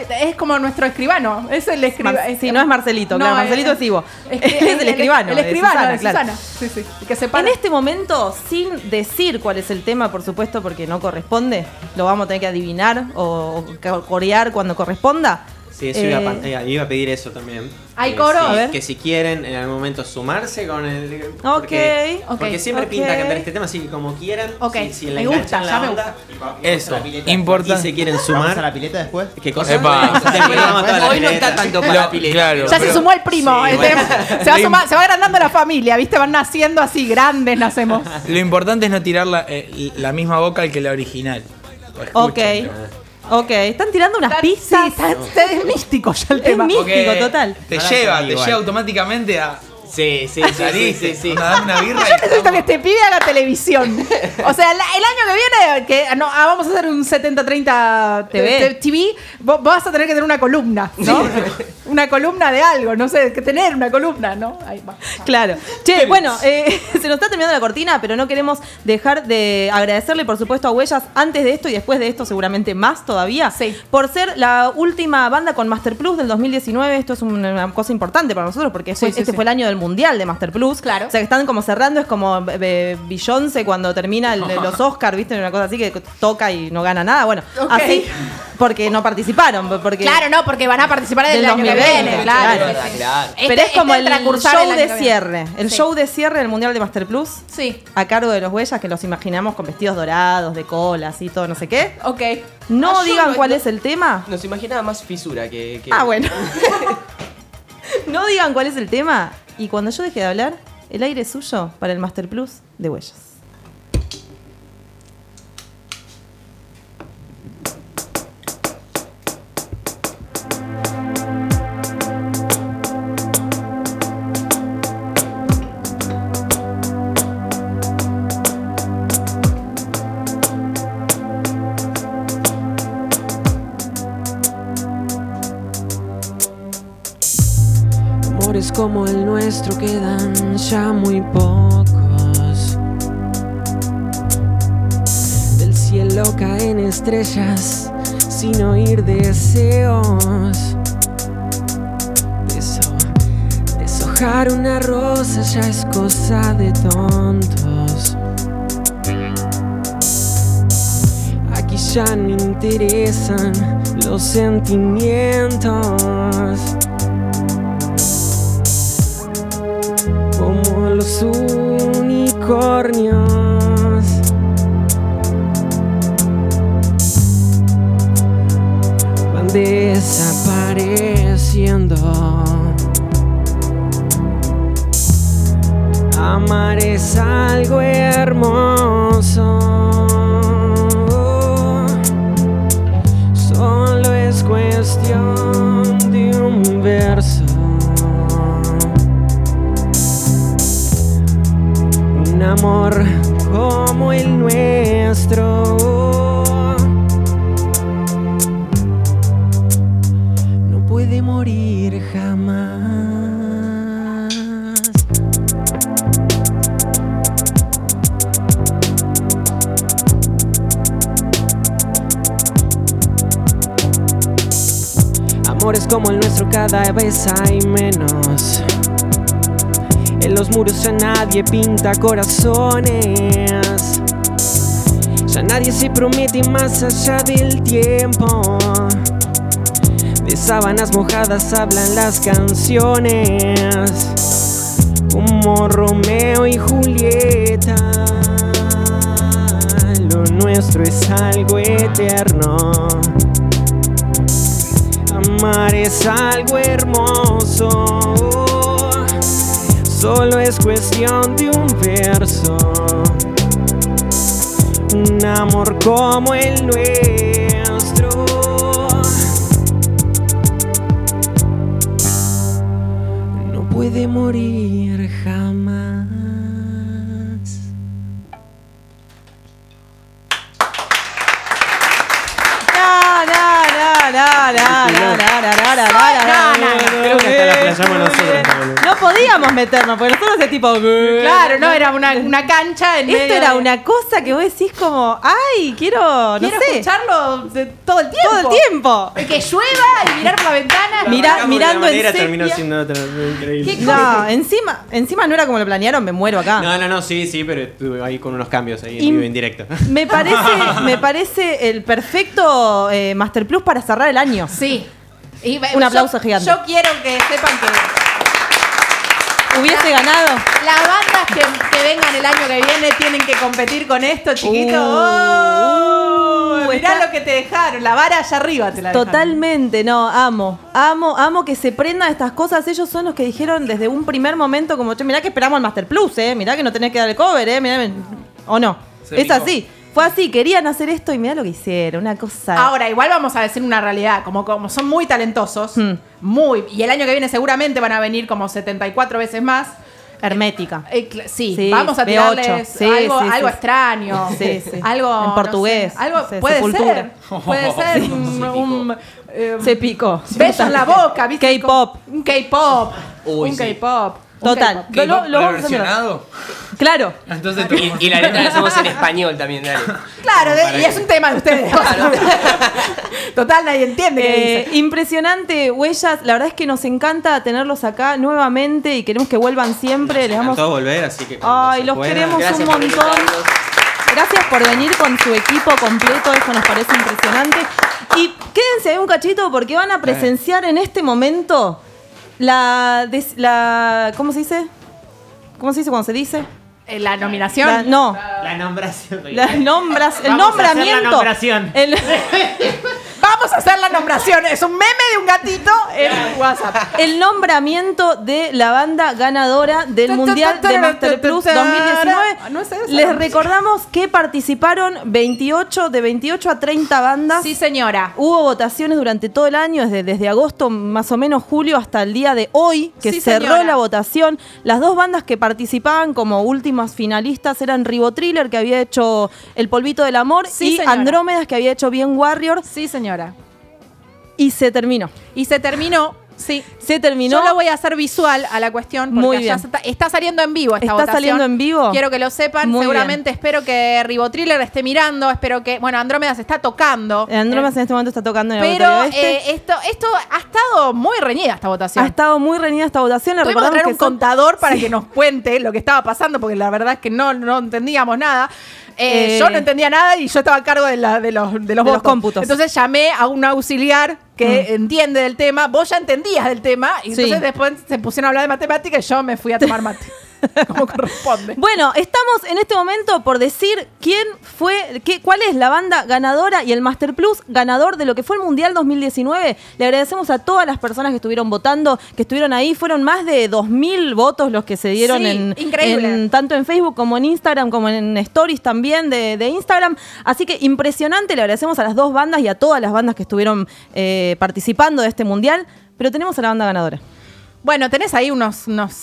Speaker 2: te es como nuestro escribano. Es el escribano.
Speaker 1: Mar- sí, no es Marcelito, claro, Marcelito es Ivo.
Speaker 2: Es, que-
Speaker 1: Es el escribano
Speaker 2: El escribano
Speaker 1: Susana,
Speaker 2: de
Speaker 1: claro.
Speaker 2: Sí, sí. Que se para.
Speaker 1: En este momento, sin decir cuál es el tema, por supuesto, porque no corresponde, lo vamos a tener que adivinar o, o corear cuando corresponda.
Speaker 4: Sí, eso iba, a,
Speaker 1: Eh,
Speaker 4: eh, iba a pedir eso también.
Speaker 2: ¿Hay
Speaker 4: Que
Speaker 2: coro?
Speaker 4: si-
Speaker 2: A ver.
Speaker 4: Que si quieren en algún momento sumarse con el. Porque,
Speaker 1: Ok,
Speaker 4: porque siempre
Speaker 1: ok.
Speaker 4: pinta cantar este tema, así que como quieran.
Speaker 2: Ok,
Speaker 4: Si, si le
Speaker 2: me gusta,
Speaker 4: la
Speaker 2: me
Speaker 4: onda,
Speaker 3: Eso,
Speaker 4: y
Speaker 3: importante.
Speaker 4: se quieren
Speaker 5: ¿Vamos a la
Speaker 4: sumar.
Speaker 5: pileta después?
Speaker 4: ¿Qué cosa?
Speaker 3: Epa.
Speaker 4: Después vamos a toda la
Speaker 6: Hoy no está tanto para la pileta.
Speaker 3: claro.
Speaker 2: Ya se sumó el primo.
Speaker 4: Sí, bueno.
Speaker 2: se, va suma- se va agrandando la familia, ¿viste? Van naciendo así grandes, nacemos.
Speaker 3: Lo importante es no tirar la, eh, la misma boca al que la original. O
Speaker 1: Ok.
Speaker 3: escuchen.
Speaker 1: Ok, están tirando unas
Speaker 2: Está-
Speaker 1: pistas.
Speaker 2: Sí, está, está- es místico ya el
Speaker 1: Es
Speaker 2: tema.
Speaker 1: místico,
Speaker 3: Porque
Speaker 1: total.
Speaker 3: Te
Speaker 4: Ahora
Speaker 3: lleva, te lleva automáticamente a.
Speaker 6: Sí, sí, sí, sí, sí, sí.
Speaker 3: dame una birra.
Speaker 2: Yo necesito que este pibe haga televisión. O sea, la- el año que viene, que no, ah, vamos a hacer un 70-30
Speaker 1: TV.
Speaker 2: TV, TV vos, vos vas a tener que tener una columna, ¿no? Una columna de algo, no sé, que tener una columna, ¿no? Ahí va.
Speaker 1: Claro. Che, bueno, eh, se nos está terminando la cortina, pero no queremos dejar de agradecerle, por supuesto, a Huellas antes de esto y después de esto, seguramente más todavía,
Speaker 2: Sí.
Speaker 1: por ser la última banda con Master Plus del 2019. Esto es una cosa importante para nosotros porque fue-
Speaker 2: Sí, sí,
Speaker 1: este
Speaker 2: sí.
Speaker 1: fue el año del mundial de Master Plus.
Speaker 2: Claro.
Speaker 1: O sea, que están como cerrando, es como eh, Beyoncé cuando termina el- los Oscars, ¿viste? Una cosa así que toca y no gana nada. Bueno, así, porque no participaron. Porque
Speaker 2: Claro, no, porque van a participar del,
Speaker 1: Del
Speaker 2: año que
Speaker 1: 2020,
Speaker 2: viene, claro.
Speaker 1: claro.
Speaker 6: Claro.
Speaker 2: Este-
Speaker 1: Pero es como
Speaker 2: este
Speaker 1: el show
Speaker 2: el
Speaker 1: de cierre. El
Speaker 2: Sí.
Speaker 1: show de cierre del Mundial de Master Plus.
Speaker 2: Sí.
Speaker 1: A cargo de los huellas que los imaginamos con vestidos dorados, de colas y todo, no sé qué.
Speaker 2: Ok.
Speaker 1: No
Speaker 6: Ah,
Speaker 1: digan
Speaker 6: no-
Speaker 1: cuál
Speaker 6: no-
Speaker 1: es el tema.
Speaker 6: Nos imaginaba más fisura que. que-
Speaker 1: Ah, bueno. no digan cuál es el tema. Y cuando yo deje de hablar, el aire es suyo para el Master Plus de huellas.
Speaker 4: Ya muy pocos. Del cielo caen estrellas sin oír deseos. Deso- deshojar una rosa ya es cosa de tontos. Aquí ya no interesan los sentimientos. Los unicornios. Van desapareciendo. Amar es algo hermoso. Cada vez hay menos. En los muros ya nadie pinta corazones. Ya nadie se promete más allá del tiempo. De sábanas mojadas hablan las canciones. Como Romeo y Julieta. Lo nuestro es algo eterno. Amar es algo hermoso. Solo es cuestión de un verso. Un amor como el nuestro. No puede morir jamás.
Speaker 1: Meternos, porque nosotros es tipo.
Speaker 2: Claro, no, era una, una cancha en
Speaker 1: Esto
Speaker 2: medio
Speaker 1: era
Speaker 2: de-
Speaker 1: una cosa que vos decís como, ay, quiero, no
Speaker 2: Quiero
Speaker 1: sé,
Speaker 2: escucharlo de- todo el tiempo.
Speaker 1: todo el tiempo.
Speaker 2: Que llueva y mirar por la ventana.
Speaker 1: Mira-
Speaker 4: de
Speaker 1: mirando en
Speaker 4: terminó siendo otra. Increíble.
Speaker 2: ¿Qué
Speaker 1: No, encima, encima no era como lo planearon, me muero acá.
Speaker 4: No, no, no, sí, sí, pero estuve ahí con unos cambios ahí en vivo en directo.
Speaker 1: Me parece, me parece el perfecto eh, Master Plus para cerrar el año.
Speaker 2: Sí. Y,
Speaker 1: Un aplauso
Speaker 2: yo-
Speaker 1: gigante.
Speaker 2: Yo quiero que sepan que
Speaker 1: Hubiese ganado.
Speaker 2: las bandas que, que vengan el año que viene tienen que competir con esto, chiquito.
Speaker 1: Uh,
Speaker 2: Oh,
Speaker 1: uh,
Speaker 2: mirá
Speaker 1: está-
Speaker 2: lo que te dejaron. La vara allá arriba te la dejaron.
Speaker 1: Totalmente, no, amo. Amo, amo que se prendan estas cosas. Ellos son los que dijeron desde un primer momento como, che, mirá que esperamos al Master Plus, eh. Mirá que no tenés que dar el cover, eh. Mirá, o no.
Speaker 3: Se
Speaker 1: es
Speaker 3: picó.
Speaker 1: así. Fue así, querían hacer esto y mirá lo que hicieron, una cosa.
Speaker 2: Ahora, igual vamos a decir una realidad. Como, como son muy talentosos,
Speaker 1: Hmm.
Speaker 2: muy. Y el año que viene seguramente van a venir como 74 veces más.
Speaker 1: hermética.
Speaker 2: Eh, sí,
Speaker 1: Sí,
Speaker 2: vamos a
Speaker 1: B8.
Speaker 2: tirarles
Speaker 1: Sí,
Speaker 2: algo,
Speaker 1: sí,
Speaker 2: algo
Speaker 1: sí.
Speaker 2: extraño.
Speaker 1: Sí, sí.
Speaker 2: Algo.
Speaker 1: En
Speaker 2: no
Speaker 1: portugués.
Speaker 2: sé, algo puede
Speaker 1: Sepultura.
Speaker 2: ser. Puede ser un, un, eh,
Speaker 1: Se picó.
Speaker 2: beso en la boca, ¿viste?
Speaker 1: K-pop.
Speaker 2: Un K-pop.
Speaker 6: Uy,
Speaker 2: un
Speaker 6: sí.
Speaker 2: K-pop.
Speaker 1: Total.
Speaker 3: ¿Qué,
Speaker 1: Lo- lo vamos a.
Speaker 3: ¿Reversionado?
Speaker 1: Claro.
Speaker 3: Entonces
Speaker 6: Y, la letra la hacemos en español también, dale.
Speaker 2: Claro, de- y es un tema de ustedes. Total, nadie entiende qué
Speaker 1: Eh,
Speaker 2: dice.
Speaker 1: impresionante, Huellas. La verdad es que nos encanta tenerlos acá nuevamente y queremos que vuelvan siempre. Les damos...
Speaker 4: Todo volver, así que cuando
Speaker 1: Ay,
Speaker 4: se
Speaker 1: los
Speaker 4: pueda.
Speaker 1: queremos
Speaker 6: Gracias
Speaker 1: un
Speaker 6: por
Speaker 1: montón.
Speaker 6: invitarnos.
Speaker 1: Gracias por venir con su equipo completo, eso nos parece impresionante. Y quédense ahí un cachito porque van a presenciar en este momento la, des- la ¿cómo se dice? ¿Cómo se dice cuando se dice?
Speaker 2: Eh, la nominación.
Speaker 1: La- no,
Speaker 5: La nombración.
Speaker 1: la nombras, el
Speaker 5: Vamos a hacer la
Speaker 1: nombramiento.
Speaker 5: nombración.
Speaker 1: El-
Speaker 2: Vamos a hacer la nombración. Es un meme de un gatito en WhatsApp.
Speaker 1: el nombramiento de la banda ganadora del Mundial de Master Plus 2019.
Speaker 2: No es esa.
Speaker 1: Les recordamos que participaron 28 de 28 a 30 bandas.
Speaker 2: Sí, señora.
Speaker 1: Hubo votaciones durante todo el año, desde, desde agosto, más o menos julio, hasta el día de hoy, que
Speaker 2: Sí,
Speaker 1: cerró
Speaker 2: señora.
Speaker 1: la votación. Las dos bandas que participaban como últimas finalistas eran Ribo Thriller, que había hecho El Polvito del Amor,
Speaker 2: Sí,
Speaker 1: y
Speaker 2: señora.
Speaker 1: Andrómedas, que había hecho Bien Warrior,
Speaker 2: Sí, señora.
Speaker 1: y se terminó.
Speaker 2: Y se terminó. Sí.
Speaker 1: Se terminó.
Speaker 2: Yo lo voy a hacer visual a la cuestión porque
Speaker 1: Muy bien.
Speaker 2: está, está saliendo en vivo esta
Speaker 1: ¿Está
Speaker 2: votación.
Speaker 1: saliendo en vivo?
Speaker 2: Quiero que lo sepan.
Speaker 1: Muy
Speaker 2: Seguramente espero que Ribotriller esté mirando. Espero que. Bueno, Andrómeda se está tocando.
Speaker 1: Andrómedas
Speaker 2: Eh,
Speaker 1: en este momento está tocando en el
Speaker 2: pero
Speaker 1: Oeste.
Speaker 2: eh, esto, esto ha estado muy reñida esta votación.
Speaker 1: ha estado muy reñida esta votación. Le
Speaker 2: Tuvimos que
Speaker 1: recordamos
Speaker 2: traer un
Speaker 1: son-
Speaker 2: contador para que nos cuente lo que estaba pasando, porque la verdad es que no, no entendíamos nada. Eh,
Speaker 1: Eh,
Speaker 2: yo no entendía nada y yo estaba a cargo de, la- de los, de los
Speaker 1: De los cómputos.
Speaker 2: Entonces llamé a un auxiliar que entiende del tema. Vos ya entendías del tema y
Speaker 1: Sí.
Speaker 2: entonces después se pusieron a hablar de matemática y yo me fui a tomar mate. como corresponde.
Speaker 1: Bueno, estamos en este momento por decir quién fue, qué, cuál es la banda ganadora y el Master Plus ganador de lo que fue el Mundial 2019. Le agradecemos a todas las personas que estuvieron votando, que estuvieron ahí. Fueron más de 2.000 votos los que se dieron
Speaker 2: Sí,
Speaker 1: en, tanto en Facebook como en Instagram, como en Stories también de, de Instagram. Así que impresionante. Le agradecemos a las dos bandas y a todas las bandas que estuvieron eh, participando de este Mundial. Pero tenemos a la banda ganadora.
Speaker 2: Bueno, tenés ahí unos... unos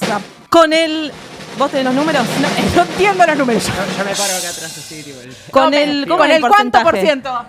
Speaker 1: Con el... ¿Vos tenés los números?
Speaker 2: no, no entiendo los números.
Speaker 5: Yo me paro acá atrás así, tipo, el-
Speaker 1: Con
Speaker 2: No,
Speaker 1: el,
Speaker 2: con
Speaker 1: ¿cómo
Speaker 2: el cuánto por ciento.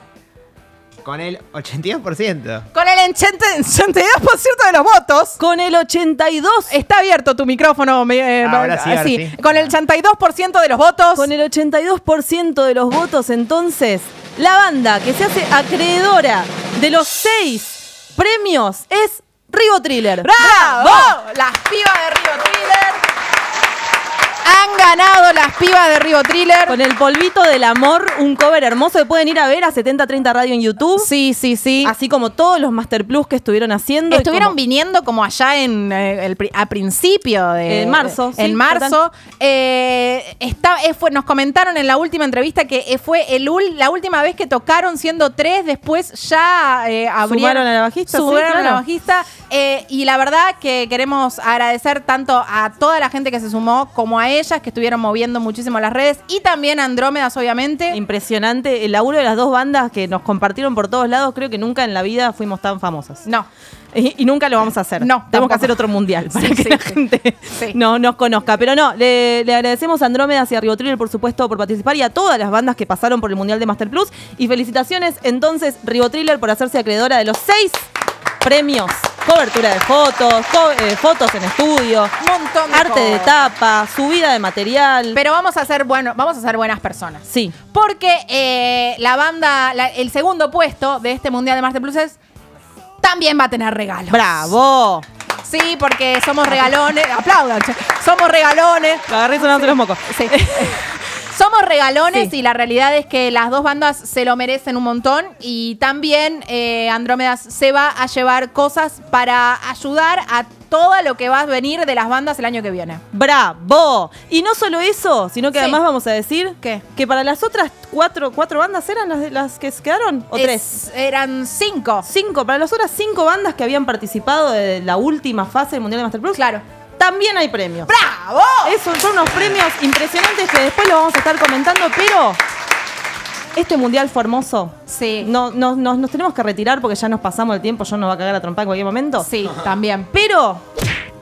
Speaker 5: Con el 82%.
Speaker 2: Con el 82% de los votos.
Speaker 1: Con el 82.
Speaker 2: Está abierto tu micrófono. me- eh,
Speaker 5: Ahora sí, ahora
Speaker 2: así.
Speaker 5: sí.
Speaker 2: Con el 82% de los votos.
Speaker 1: Con el 82% de los votos, entonces, la banda que se hace acreedora de los seis premios es Rigo Thriller.
Speaker 2: ¡Bravo! Las pibas de Río Thriller. Han ganado las pibas de Río Thriller.
Speaker 1: Con el polvito del amor, un cover hermoso que pueden ir a ver a 7030 Radio en YouTube.
Speaker 2: Sí, sí, sí.
Speaker 1: Así como todos los Master Plus que estuvieron haciendo.
Speaker 2: Estuvieron
Speaker 1: como-
Speaker 2: viniendo como allá en eh, el a principio de
Speaker 1: En marzo, sí,
Speaker 2: en marzo Eh, está, eh, fue- nos comentaron en la última entrevista que fue el la última vez que tocaron siendo tres después ya eh, abrieron-
Speaker 1: Sumaron a la bajista, sí,
Speaker 2: sumaron a la
Speaker 1: claro.
Speaker 2: bajista y la verdad que queremos agradecer tanto a toda la gente que se sumó como a ellas que estuvieron moviendo muchísimo las redes y también Andrómedas obviamente
Speaker 1: Impresionante. El laburo de las dos bandas que nos compartieron por todos lados. Creo que nunca en la vida fuimos tan famosas.
Speaker 2: no
Speaker 1: Y, y nunca lo vamos a hacer.
Speaker 2: No,
Speaker 1: Tenemos
Speaker 2: tampoco.
Speaker 1: que hacer otro mundial para
Speaker 2: Sí,
Speaker 1: que
Speaker 2: sí,
Speaker 1: la
Speaker 2: sí.
Speaker 1: gente no, nos conozca. Pero no, le, le agradecemos a Andrómedas y a Río Thriller, por supuesto, por participar y a todas las bandas que pasaron por el Mundial de Master Plus. Y felicitaciones entonces, Río Thriller, por hacerse acreedora de los seis premios. Cobertura de fotos, co- eh, fotos en estudio,
Speaker 2: montón de
Speaker 1: arte de tapa, subida de material.
Speaker 2: pero vamos a ser bueno vamos a ser buenas personas
Speaker 1: sí.
Speaker 2: Porque eh, la banda, la- el segundo puesto de este Mundial de Master Plus es, también va a tener regalos.
Speaker 1: ¡Bravo!
Speaker 2: Sí, porque somos regalones. Aplaudan, che. Somos regalones.
Speaker 1: Lo agarré sonando los mocos.
Speaker 2: Sí. Somos regalones
Speaker 1: Sí.
Speaker 2: y la realidad es que las dos bandas se lo merecen un montón y también eh, Andrómedas se va a llevar cosas para ayudar a todo lo que va a venir de las bandas el año que viene.
Speaker 1: ¡Bravo! Y no solo eso, sino que
Speaker 2: Sí.
Speaker 1: además vamos a decir
Speaker 2: ¿Qué?
Speaker 1: que para las otras cuatro, cuatro bandas eran las, las que se quedaron, o tres.
Speaker 2: Es- eran cinco.
Speaker 1: Cinco, para las otras cinco bandas que habían participado de la última fase del Mundial de Master Plus.
Speaker 2: Claro.
Speaker 1: También hay premios.
Speaker 2: ¡Bravo!
Speaker 1: Esos son unos premios impresionantes que después lo vamos a estar comentando, pero este mundial fue hermoso.
Speaker 2: Sí.
Speaker 1: No, no- no- nos tenemos que retirar porque ya nos pasamos el tiempo, yo nos va a cagar la trompa en cualquier momento.
Speaker 2: Sí, también.
Speaker 1: Pero,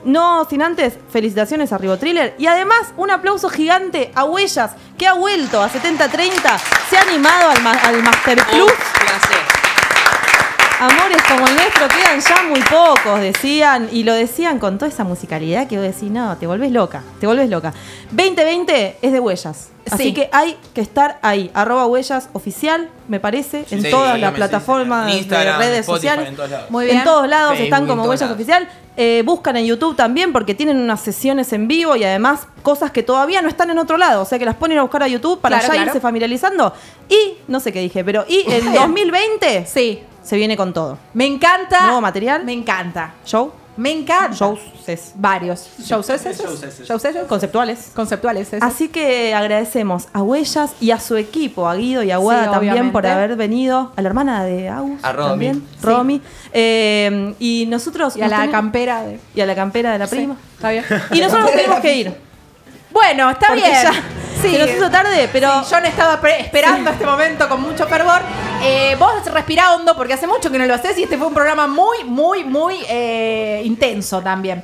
Speaker 1: no sin antes, felicitaciones a Rivo Thriller. Y además, un aplauso gigante a Huellas, que ha vuelto a 70-30, se ha animado al, ma- al Master Plus.
Speaker 6: placer.
Speaker 1: Amores como el nuestro quedan ya muy pocos, decían, y lo decían con toda esa musicalidad que vos decís, no, te volvés loca, te volvés loca. 2020 es de huellas, así
Speaker 2: Sí.
Speaker 1: que hay que estar ahí, arroba huellas oficial, me parece, en
Speaker 3: Sí,
Speaker 1: todas las plataformas
Speaker 3: sí, sí. En Instagram,
Speaker 1: de redes
Speaker 3: Spotify,
Speaker 1: sociales.
Speaker 3: en todos lados.
Speaker 2: Muy bien.
Speaker 1: En todos lados
Speaker 3: Facebook,
Speaker 1: están
Speaker 3: en
Speaker 1: como
Speaker 3: todos
Speaker 1: huellas
Speaker 3: lados.
Speaker 1: oficial. Eh, buscan en YouTube también porque tienen unas sesiones en vivo y además cosas que todavía no están en otro lado. O sea que las ponen a buscar a YouTube para
Speaker 2: Claro,
Speaker 1: ya
Speaker 2: claro.
Speaker 1: irse familiarizando. Y, no sé qué dije, pero y el 2020
Speaker 2: Sí.
Speaker 1: Se viene con todo.
Speaker 2: Me encanta.
Speaker 1: Nuevo material.
Speaker 2: Me encanta.
Speaker 1: Show,
Speaker 2: Me encanta.
Speaker 1: shows, es,
Speaker 2: Varios. Shows esos. Shows
Speaker 1: conceptuales.
Speaker 2: Conceptuales. esos.
Speaker 1: Así que agradecemos a Huellas y a su equipo, a Guido y a Guada
Speaker 2: Sí,
Speaker 1: también por haber venido, a la hermana de Agus
Speaker 6: A Romy.
Speaker 1: también,
Speaker 2: Sí.
Speaker 1: Romy. Eh, y nosotros...
Speaker 2: Y a
Speaker 1: nos
Speaker 2: la
Speaker 1: tenemos-
Speaker 2: campera de.
Speaker 1: y a la campera de la
Speaker 2: Sí,
Speaker 1: prima.
Speaker 2: Está bien.
Speaker 1: Y nosotros nos tenemos que ir.
Speaker 2: Bueno, está
Speaker 1: Porque
Speaker 2: bien.
Speaker 1: ya
Speaker 2: sí.
Speaker 1: se nos hizo tarde, pero-
Speaker 2: Sí, John estaba esperando este momento con mucho fervor. Eh, vos respirá hondo porque hace mucho que no lo haces y este fue un programa muy, muy, muy eh, intenso también.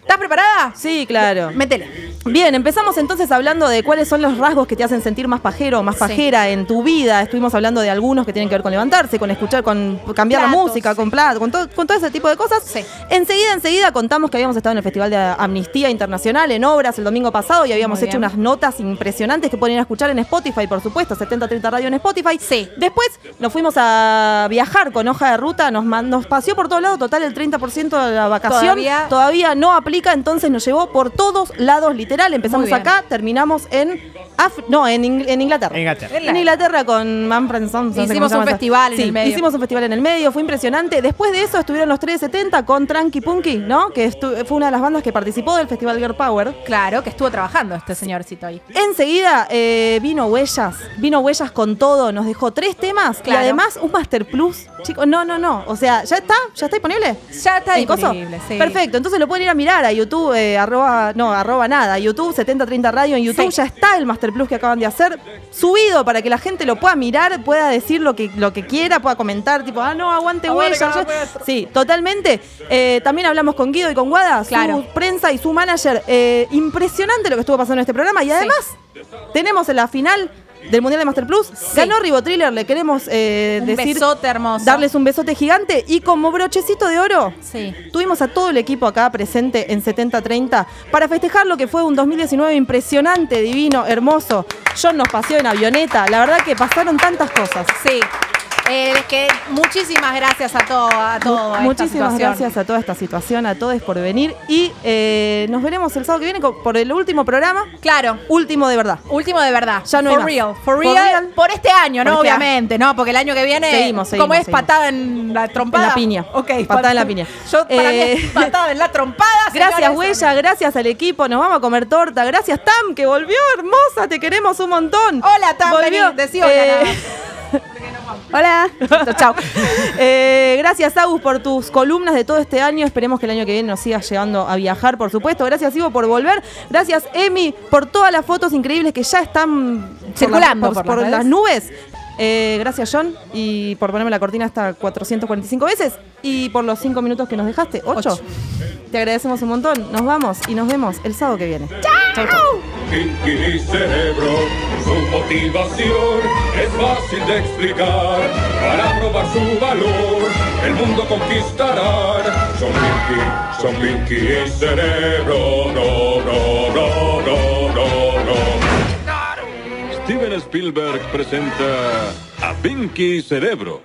Speaker 2: ¿Estás preparada?
Speaker 1: Sí, claro.
Speaker 2: Métele.
Speaker 1: Bien, empezamos entonces hablando de cuáles son los rasgos que te hacen sentir más pajero o más
Speaker 2: Sí.
Speaker 1: pajera en tu vida. Estuvimos hablando de algunos que tienen que ver con levantarse, con escuchar, con cambiar la música, con plato, con, todo- con todo ese tipo de cosas.
Speaker 2: Sí.
Speaker 1: Enseguida, enseguida contamos que habíamos estado en el Festival de Amnistía Internacional en Obras el domingo pasado y habíamos
Speaker 2: Muy
Speaker 1: hecho
Speaker 2: bien.
Speaker 1: unas notas impresionantes que pueden ir a escuchar en Spotify, por supuesto, 7030 Radio en Spotify.
Speaker 2: Sí.
Speaker 1: Después nos fuimos a viajar con hoja de ruta, nos, nos paseó por todos lados, total el 30% de la vacación.
Speaker 2: Todavía-
Speaker 1: Todavía no aplica, entonces nos llevó por todos lados, literal. Empezamos acá, terminamos en Af- no, en, Ing- en Inglaterra.
Speaker 5: En Inglaterra.
Speaker 1: En Inglaterra con Manfred sé
Speaker 2: Hicimos un festival en
Speaker 1: Sí,
Speaker 2: el medio.
Speaker 1: Hicimos un festival en el medio, fue impresionante. Después de eso estuvieron los 370 con Tranqui Punky, ¿no? Que fue una de las bandas que participó del Festival Girl Power.
Speaker 2: Claro, que estuvo trabajando este señorcito ahí.
Speaker 1: Enseguida eh, vino Huellas, vino Huellas con todo, nos dejó tres temas
Speaker 2: Claro.
Speaker 1: y además un Master Plus. Chicos, no, no, no. O sea, ¿ya está? ¿Ya está disponible?
Speaker 2: Ya está disponible, sí.
Speaker 1: Perfecto, entonces lo pueden ir a mirar a YouTube, eh, arroba, no, arroba nada, YouTube 7030 Radio en YouTube,
Speaker 2: Sí.
Speaker 1: ya está el Master Plus que acaban de hacer, subido para que la gente lo pueda mirar, pueda decir lo que, lo que quiera, pueda comentar, tipo, ah, no, aguante Huellas. Sí, totalmente. Eh, también hablamos con Guido y con Guada,
Speaker 2: Claro.
Speaker 1: su prensa y su manager. Eh, impresionante lo que estuvo pasando en este programa y además tenemos en la final del Mundial de Master Plus. Ganó Ribotriller, le queremos eh,
Speaker 2: Un
Speaker 1: decir.
Speaker 2: besote hermoso.
Speaker 1: Darles un besote gigante. Y como brochecito de oro,
Speaker 2: Sí.
Speaker 1: tuvimos a todo el equipo acá presente en 7030 para festejar lo que fue un 2019 impresionante, divino, hermoso. John nos paseó en avioneta. La verdad que pasaron tantas cosas.
Speaker 2: Sí. Eh, es que muchísimas gracias a todo, a todo.
Speaker 1: Muchísimas gracias a toda esta situación, a todos por venir. Y eh, nos veremos el sábado que viene por el último programa.
Speaker 2: Claro.
Speaker 1: Último de verdad.
Speaker 2: Último de verdad.
Speaker 1: Ya no hay
Speaker 2: For
Speaker 1: más.
Speaker 2: real. For
Speaker 1: For
Speaker 2: real.
Speaker 1: real.
Speaker 2: Por este año,
Speaker 1: Por
Speaker 2: ¿no?
Speaker 1: este año.
Speaker 2: Obviamente, ¿no? Porque el año que viene.
Speaker 1: Seguimos, seguimos,
Speaker 2: ¿Cómo es
Speaker 1: seguimos.
Speaker 2: patada en la trompada?
Speaker 1: En la piña.
Speaker 2: Ok.
Speaker 1: Patada en la piña.
Speaker 2: Yo, para mí es patada en la trompada.
Speaker 1: Gracias. Huella, gracias al equipo. Nos vamos a comer torta. Gracias, Tam, que volvió hermosa. Te queremos un montón.
Speaker 2: Hola, Tam,
Speaker 1: Volvió.
Speaker 2: vení, decí hola,
Speaker 1: Eh,
Speaker 2: nada.
Speaker 1: Hola. Chao. Eh, gracias, Agus, por tus columnas de todo este año. Esperemos que el año que viene nos sigas llevando a viajar, por supuesto. Gracias, Ivo, por volver. Gracias, Emi, por todas las fotos increíbles que ya están por
Speaker 2: Circulando
Speaker 1: las-
Speaker 2: por
Speaker 1: por,
Speaker 2: las
Speaker 1: nubes. Eh, gracias, John, y por ponerme la cortina hasta 445 veces. Y por los 5 minutos que nos dejaste. 8. Te agradecemos un montón. Nos vamos y nos vemos el sábado que viene. Chau.
Speaker 10: Pinky Cerebro, su motivación es fácil de explicar. Para probar su valor, el mundo conquistarán. Son Pinky, son Pinky y Cerebro, no, no, no, no. Spielberg presenta a Pinky Cerebro.